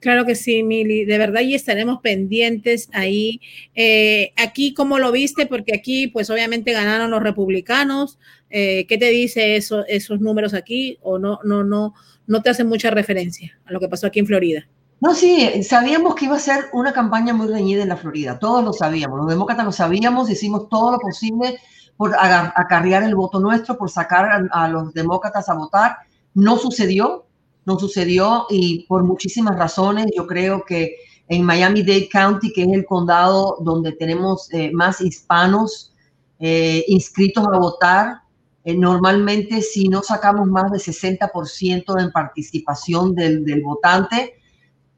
Claro que sí, Mili, de verdad y estaremos pendientes ahí. Eh, aquí, ¿cómo lo viste? Porque aquí, pues obviamente ganaron los republicanos. Eh, ¿Qué te dice eso, esos números aquí? ¿O no, no, no, no te hacen mucha referencia a lo que pasó aquí en Florida? No, sí, sabíamos que iba a ser una campaña muy reñida en la Florida, todos lo sabíamos, los demócratas lo sabíamos, hicimos todo lo posible por acarrear el voto nuestro, por sacar a, los demócratas a votar. No sucedió, no sucedió y por muchísimas razones. Yo creo que en Miami-Dade County, que es el condado donde tenemos eh, más hispanos eh, inscritos a votar, eh, normalmente si no sacamos más del 60% en participación del, votante,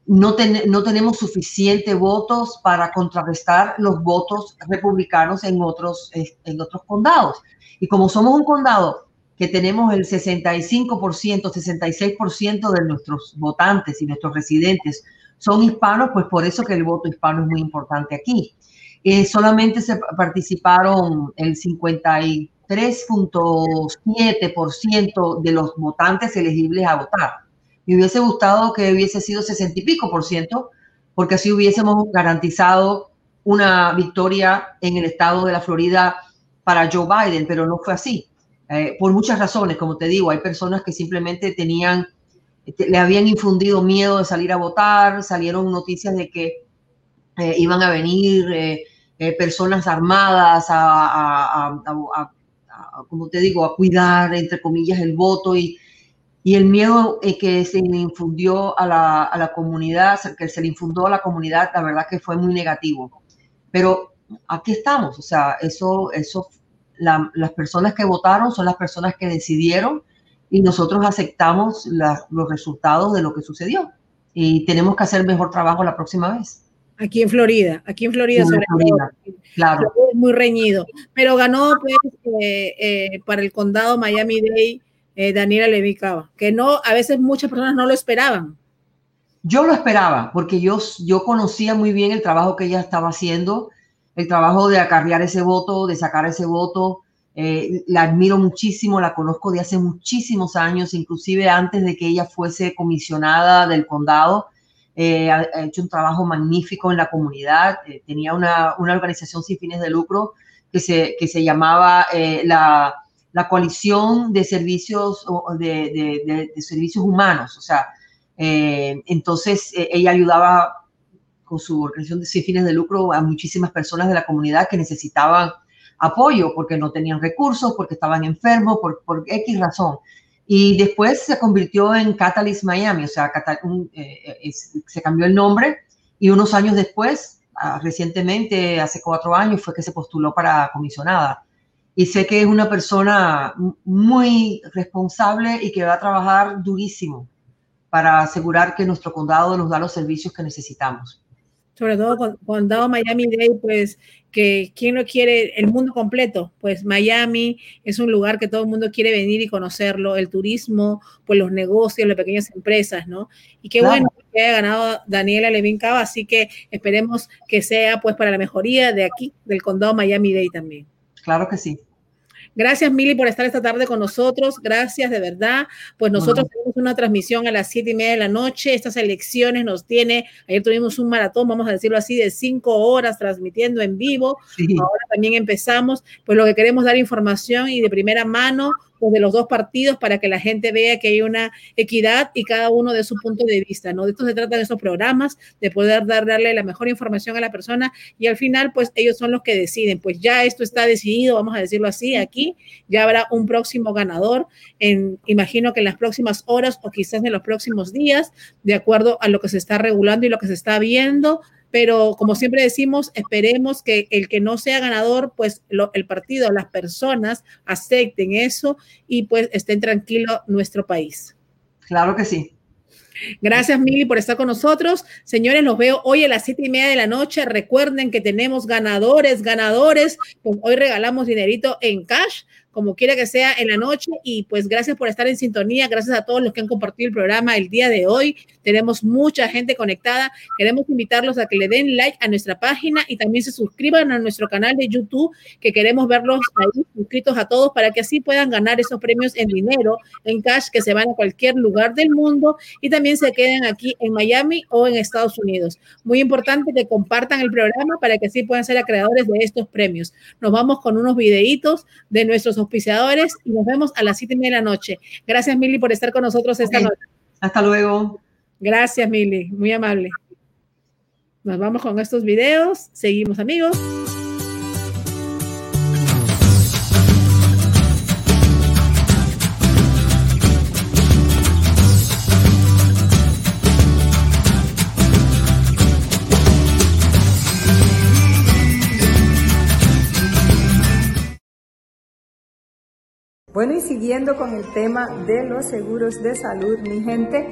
no, tenemos suficientes votos para contrarrestar los votos republicanos en otros condados. Y como somos un condado que tenemos el 65%, 66% de nuestros votantes y nuestros residentes son hispanos, pues por eso que el voto hispano es muy importante aquí. Eh, solamente se participaron el 53.7% de los votantes elegibles a votar. Me hubiese gustado que hubiese sido 60 y pico por ciento, porque así hubiésemos garantizado una victoria en el estado de la Florida para Joe Biden, pero no fue así. Eh, por muchas razones, como te digo, hay personas que simplemente tenían, le habían infundido miedo de salir a votar, salieron noticias de que eh, iban a venir eh, personas armadas a, a, como te digo, a cuidar, entre comillas, el voto y y el miedo eh, que se le infundió a la, a la, comunidad, que se le infundó a la comunidad, la verdad que fue muy negativo. Pero aquí estamos, o sea, eso, eso, las personas que votaron son las personas que decidieron y nosotros aceptamos los resultados de lo que sucedió. y tenemos que hacer mejor trabajo la próxima vez. Aquí en Florida, aquí en Florida, sobre Florida, todo. Claro. muy reñido. Pero ganó pues, eh, eh, para el condado Miami-Dade eh, Daniela Levy Cava, que no, a veces muchas personas no lo esperaban. Yo lo esperaba porque yo, yo conocía muy bien el trabajo que ella estaba haciendo, el trabajo de acarrear ese voto, de sacar ese voto. la admiro muchísimo, la conozco de hace muchísimos años, inclusive antes de que ella fuese comisionada del condado eh, ha, hecho un trabajo magnífico en la comunidad, eh, tenía una, una, organización sin fines de lucro que se, que se llamaba eh, la, la, Coalición de Servicios, de, de, de, Servicios Humanos, o sea, entonces ella ayudaba con su organización sin fines de lucro a muchísimas personas de la comunidad que necesitaban apoyo porque no tenían recursos, porque estaban enfermos, por, por X razón. Y después se convirtió en Catalyst Miami, o sea, eh, se cambió el nombre y unos años después, ah, recientemente, hace cuatro años, fue que se postuló para comisionada. Y sé que es una persona muy responsable y que va a trabajar durísimo para asegurar que nuestro condado nos da los servicios que necesitamos sobre todo con, condado Miami-Dade, pues que quién no quiere el mundo completo, pues Miami es un lugar que todo el mundo quiere venir y conocerlo, el turismo, pues los negocios, las pequeñas empresas, ¿no? Y qué bueno que haya ganado Daniela Levin Cava, así que esperemos que sea pues para la mejoría de aquí, del condado Miami-Dade también. Claro que sí. Gracias, Mili, por estar esta tarde con nosotros. Gracias, de verdad. Pues nosotros tenemos una transmisión a las siete y media de la noche. Estas elecciones nos tiene, ayer tuvimos un maratón, vamos a decirlo así, de cinco horas transmitiendo en vivo. Ahora también empezamos. Pues lo que queremos dar información y de primera mano de los dos partidos para que la gente vea que hay una equidad y cada uno de su punto de vista, ¿no? De esto se trata de esos programas, de poder darle la mejor información a la persona y al final, pues ellos son los que deciden, pues ya esto está decidido, vamos a decirlo así, aquí ya habrá un próximo ganador, en, imagino que en las próximas horas o quizás en los próximos días, de acuerdo a lo que se está regulando y lo que se está viendo, pero como siempre decimos, esperemos que el que no sea ganador, pues el partido, las personas acepten eso y pues estén tranquilos nuestro país. Claro que sí. Gracias, Mili, por estar con nosotros. Señores, los veo hoy a las siete y media de la noche. Recuerden que tenemos ganadores, ganadores. Pues hoy regalamos dinerito en cash como quiera que sea en la noche. Y pues gracias por estar en sintonía, gracias a todos los que han compartido el programa el día de hoy. Tenemos mucha gente conectada. Queremos invitarlos a que le den like a nuestra página y también se suscriban a nuestro canal de YouTube, que queremos verlos ahí suscritos a todos para que así puedan ganar esos premios en dinero, en cash, que se van a cualquier lugar del mundo y también se queden aquí en Miami o en Estados Unidos. Muy importante que compartan el programa para que así puedan ser acreedores de estos premios. Nos vamos con unos videitos de nuestros auspiciadores y nos vemos a las siete y media de la noche. Gracias, Mili, por estar con nosotros esta noche. Hasta luego. Gracias, Mili, muy amable. Nos vamos con estos videos. Seguimos, amigos. Bueno, y siguiendo con el tema de los seguros de salud, mi gente,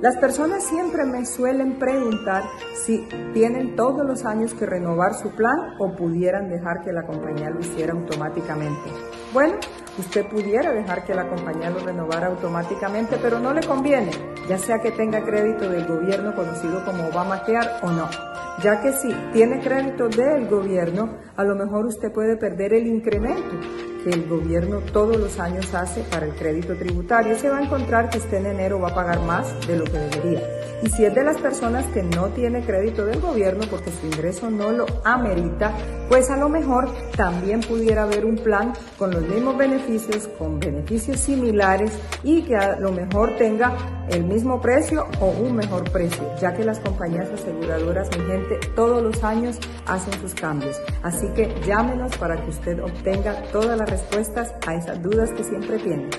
las personas siempre me suelen preguntar si tienen todos los años que renovar su plan o pudieran dejar que la compañía lo hiciera automáticamente. Bueno, usted pudiera dejar que la compañía lo renovara automáticamente, pero no le conviene, ya sea que tenga crédito del gobierno conocido como Obamacare o no. Ya que si tiene crédito del gobierno, a lo mejor usted puede perder el incremento que el gobierno todos los años hace para el crédito tributario, se va a encontrar que usted en enero va a pagar más de lo que debería. Y si es de las personas que no tiene crédito del gobierno porque su ingreso no lo amerita, pues a lo mejor también pudiera haber un plan con los mismos beneficios, con beneficios similares y que a lo mejor tenga el mismo precio o un mejor precio, ya que las compañías aseguradoras, mi gente, todos los años hacen sus cambios. Así que llámenos para que usted obtenga todas las respuestas a esas dudas que siempre tienen.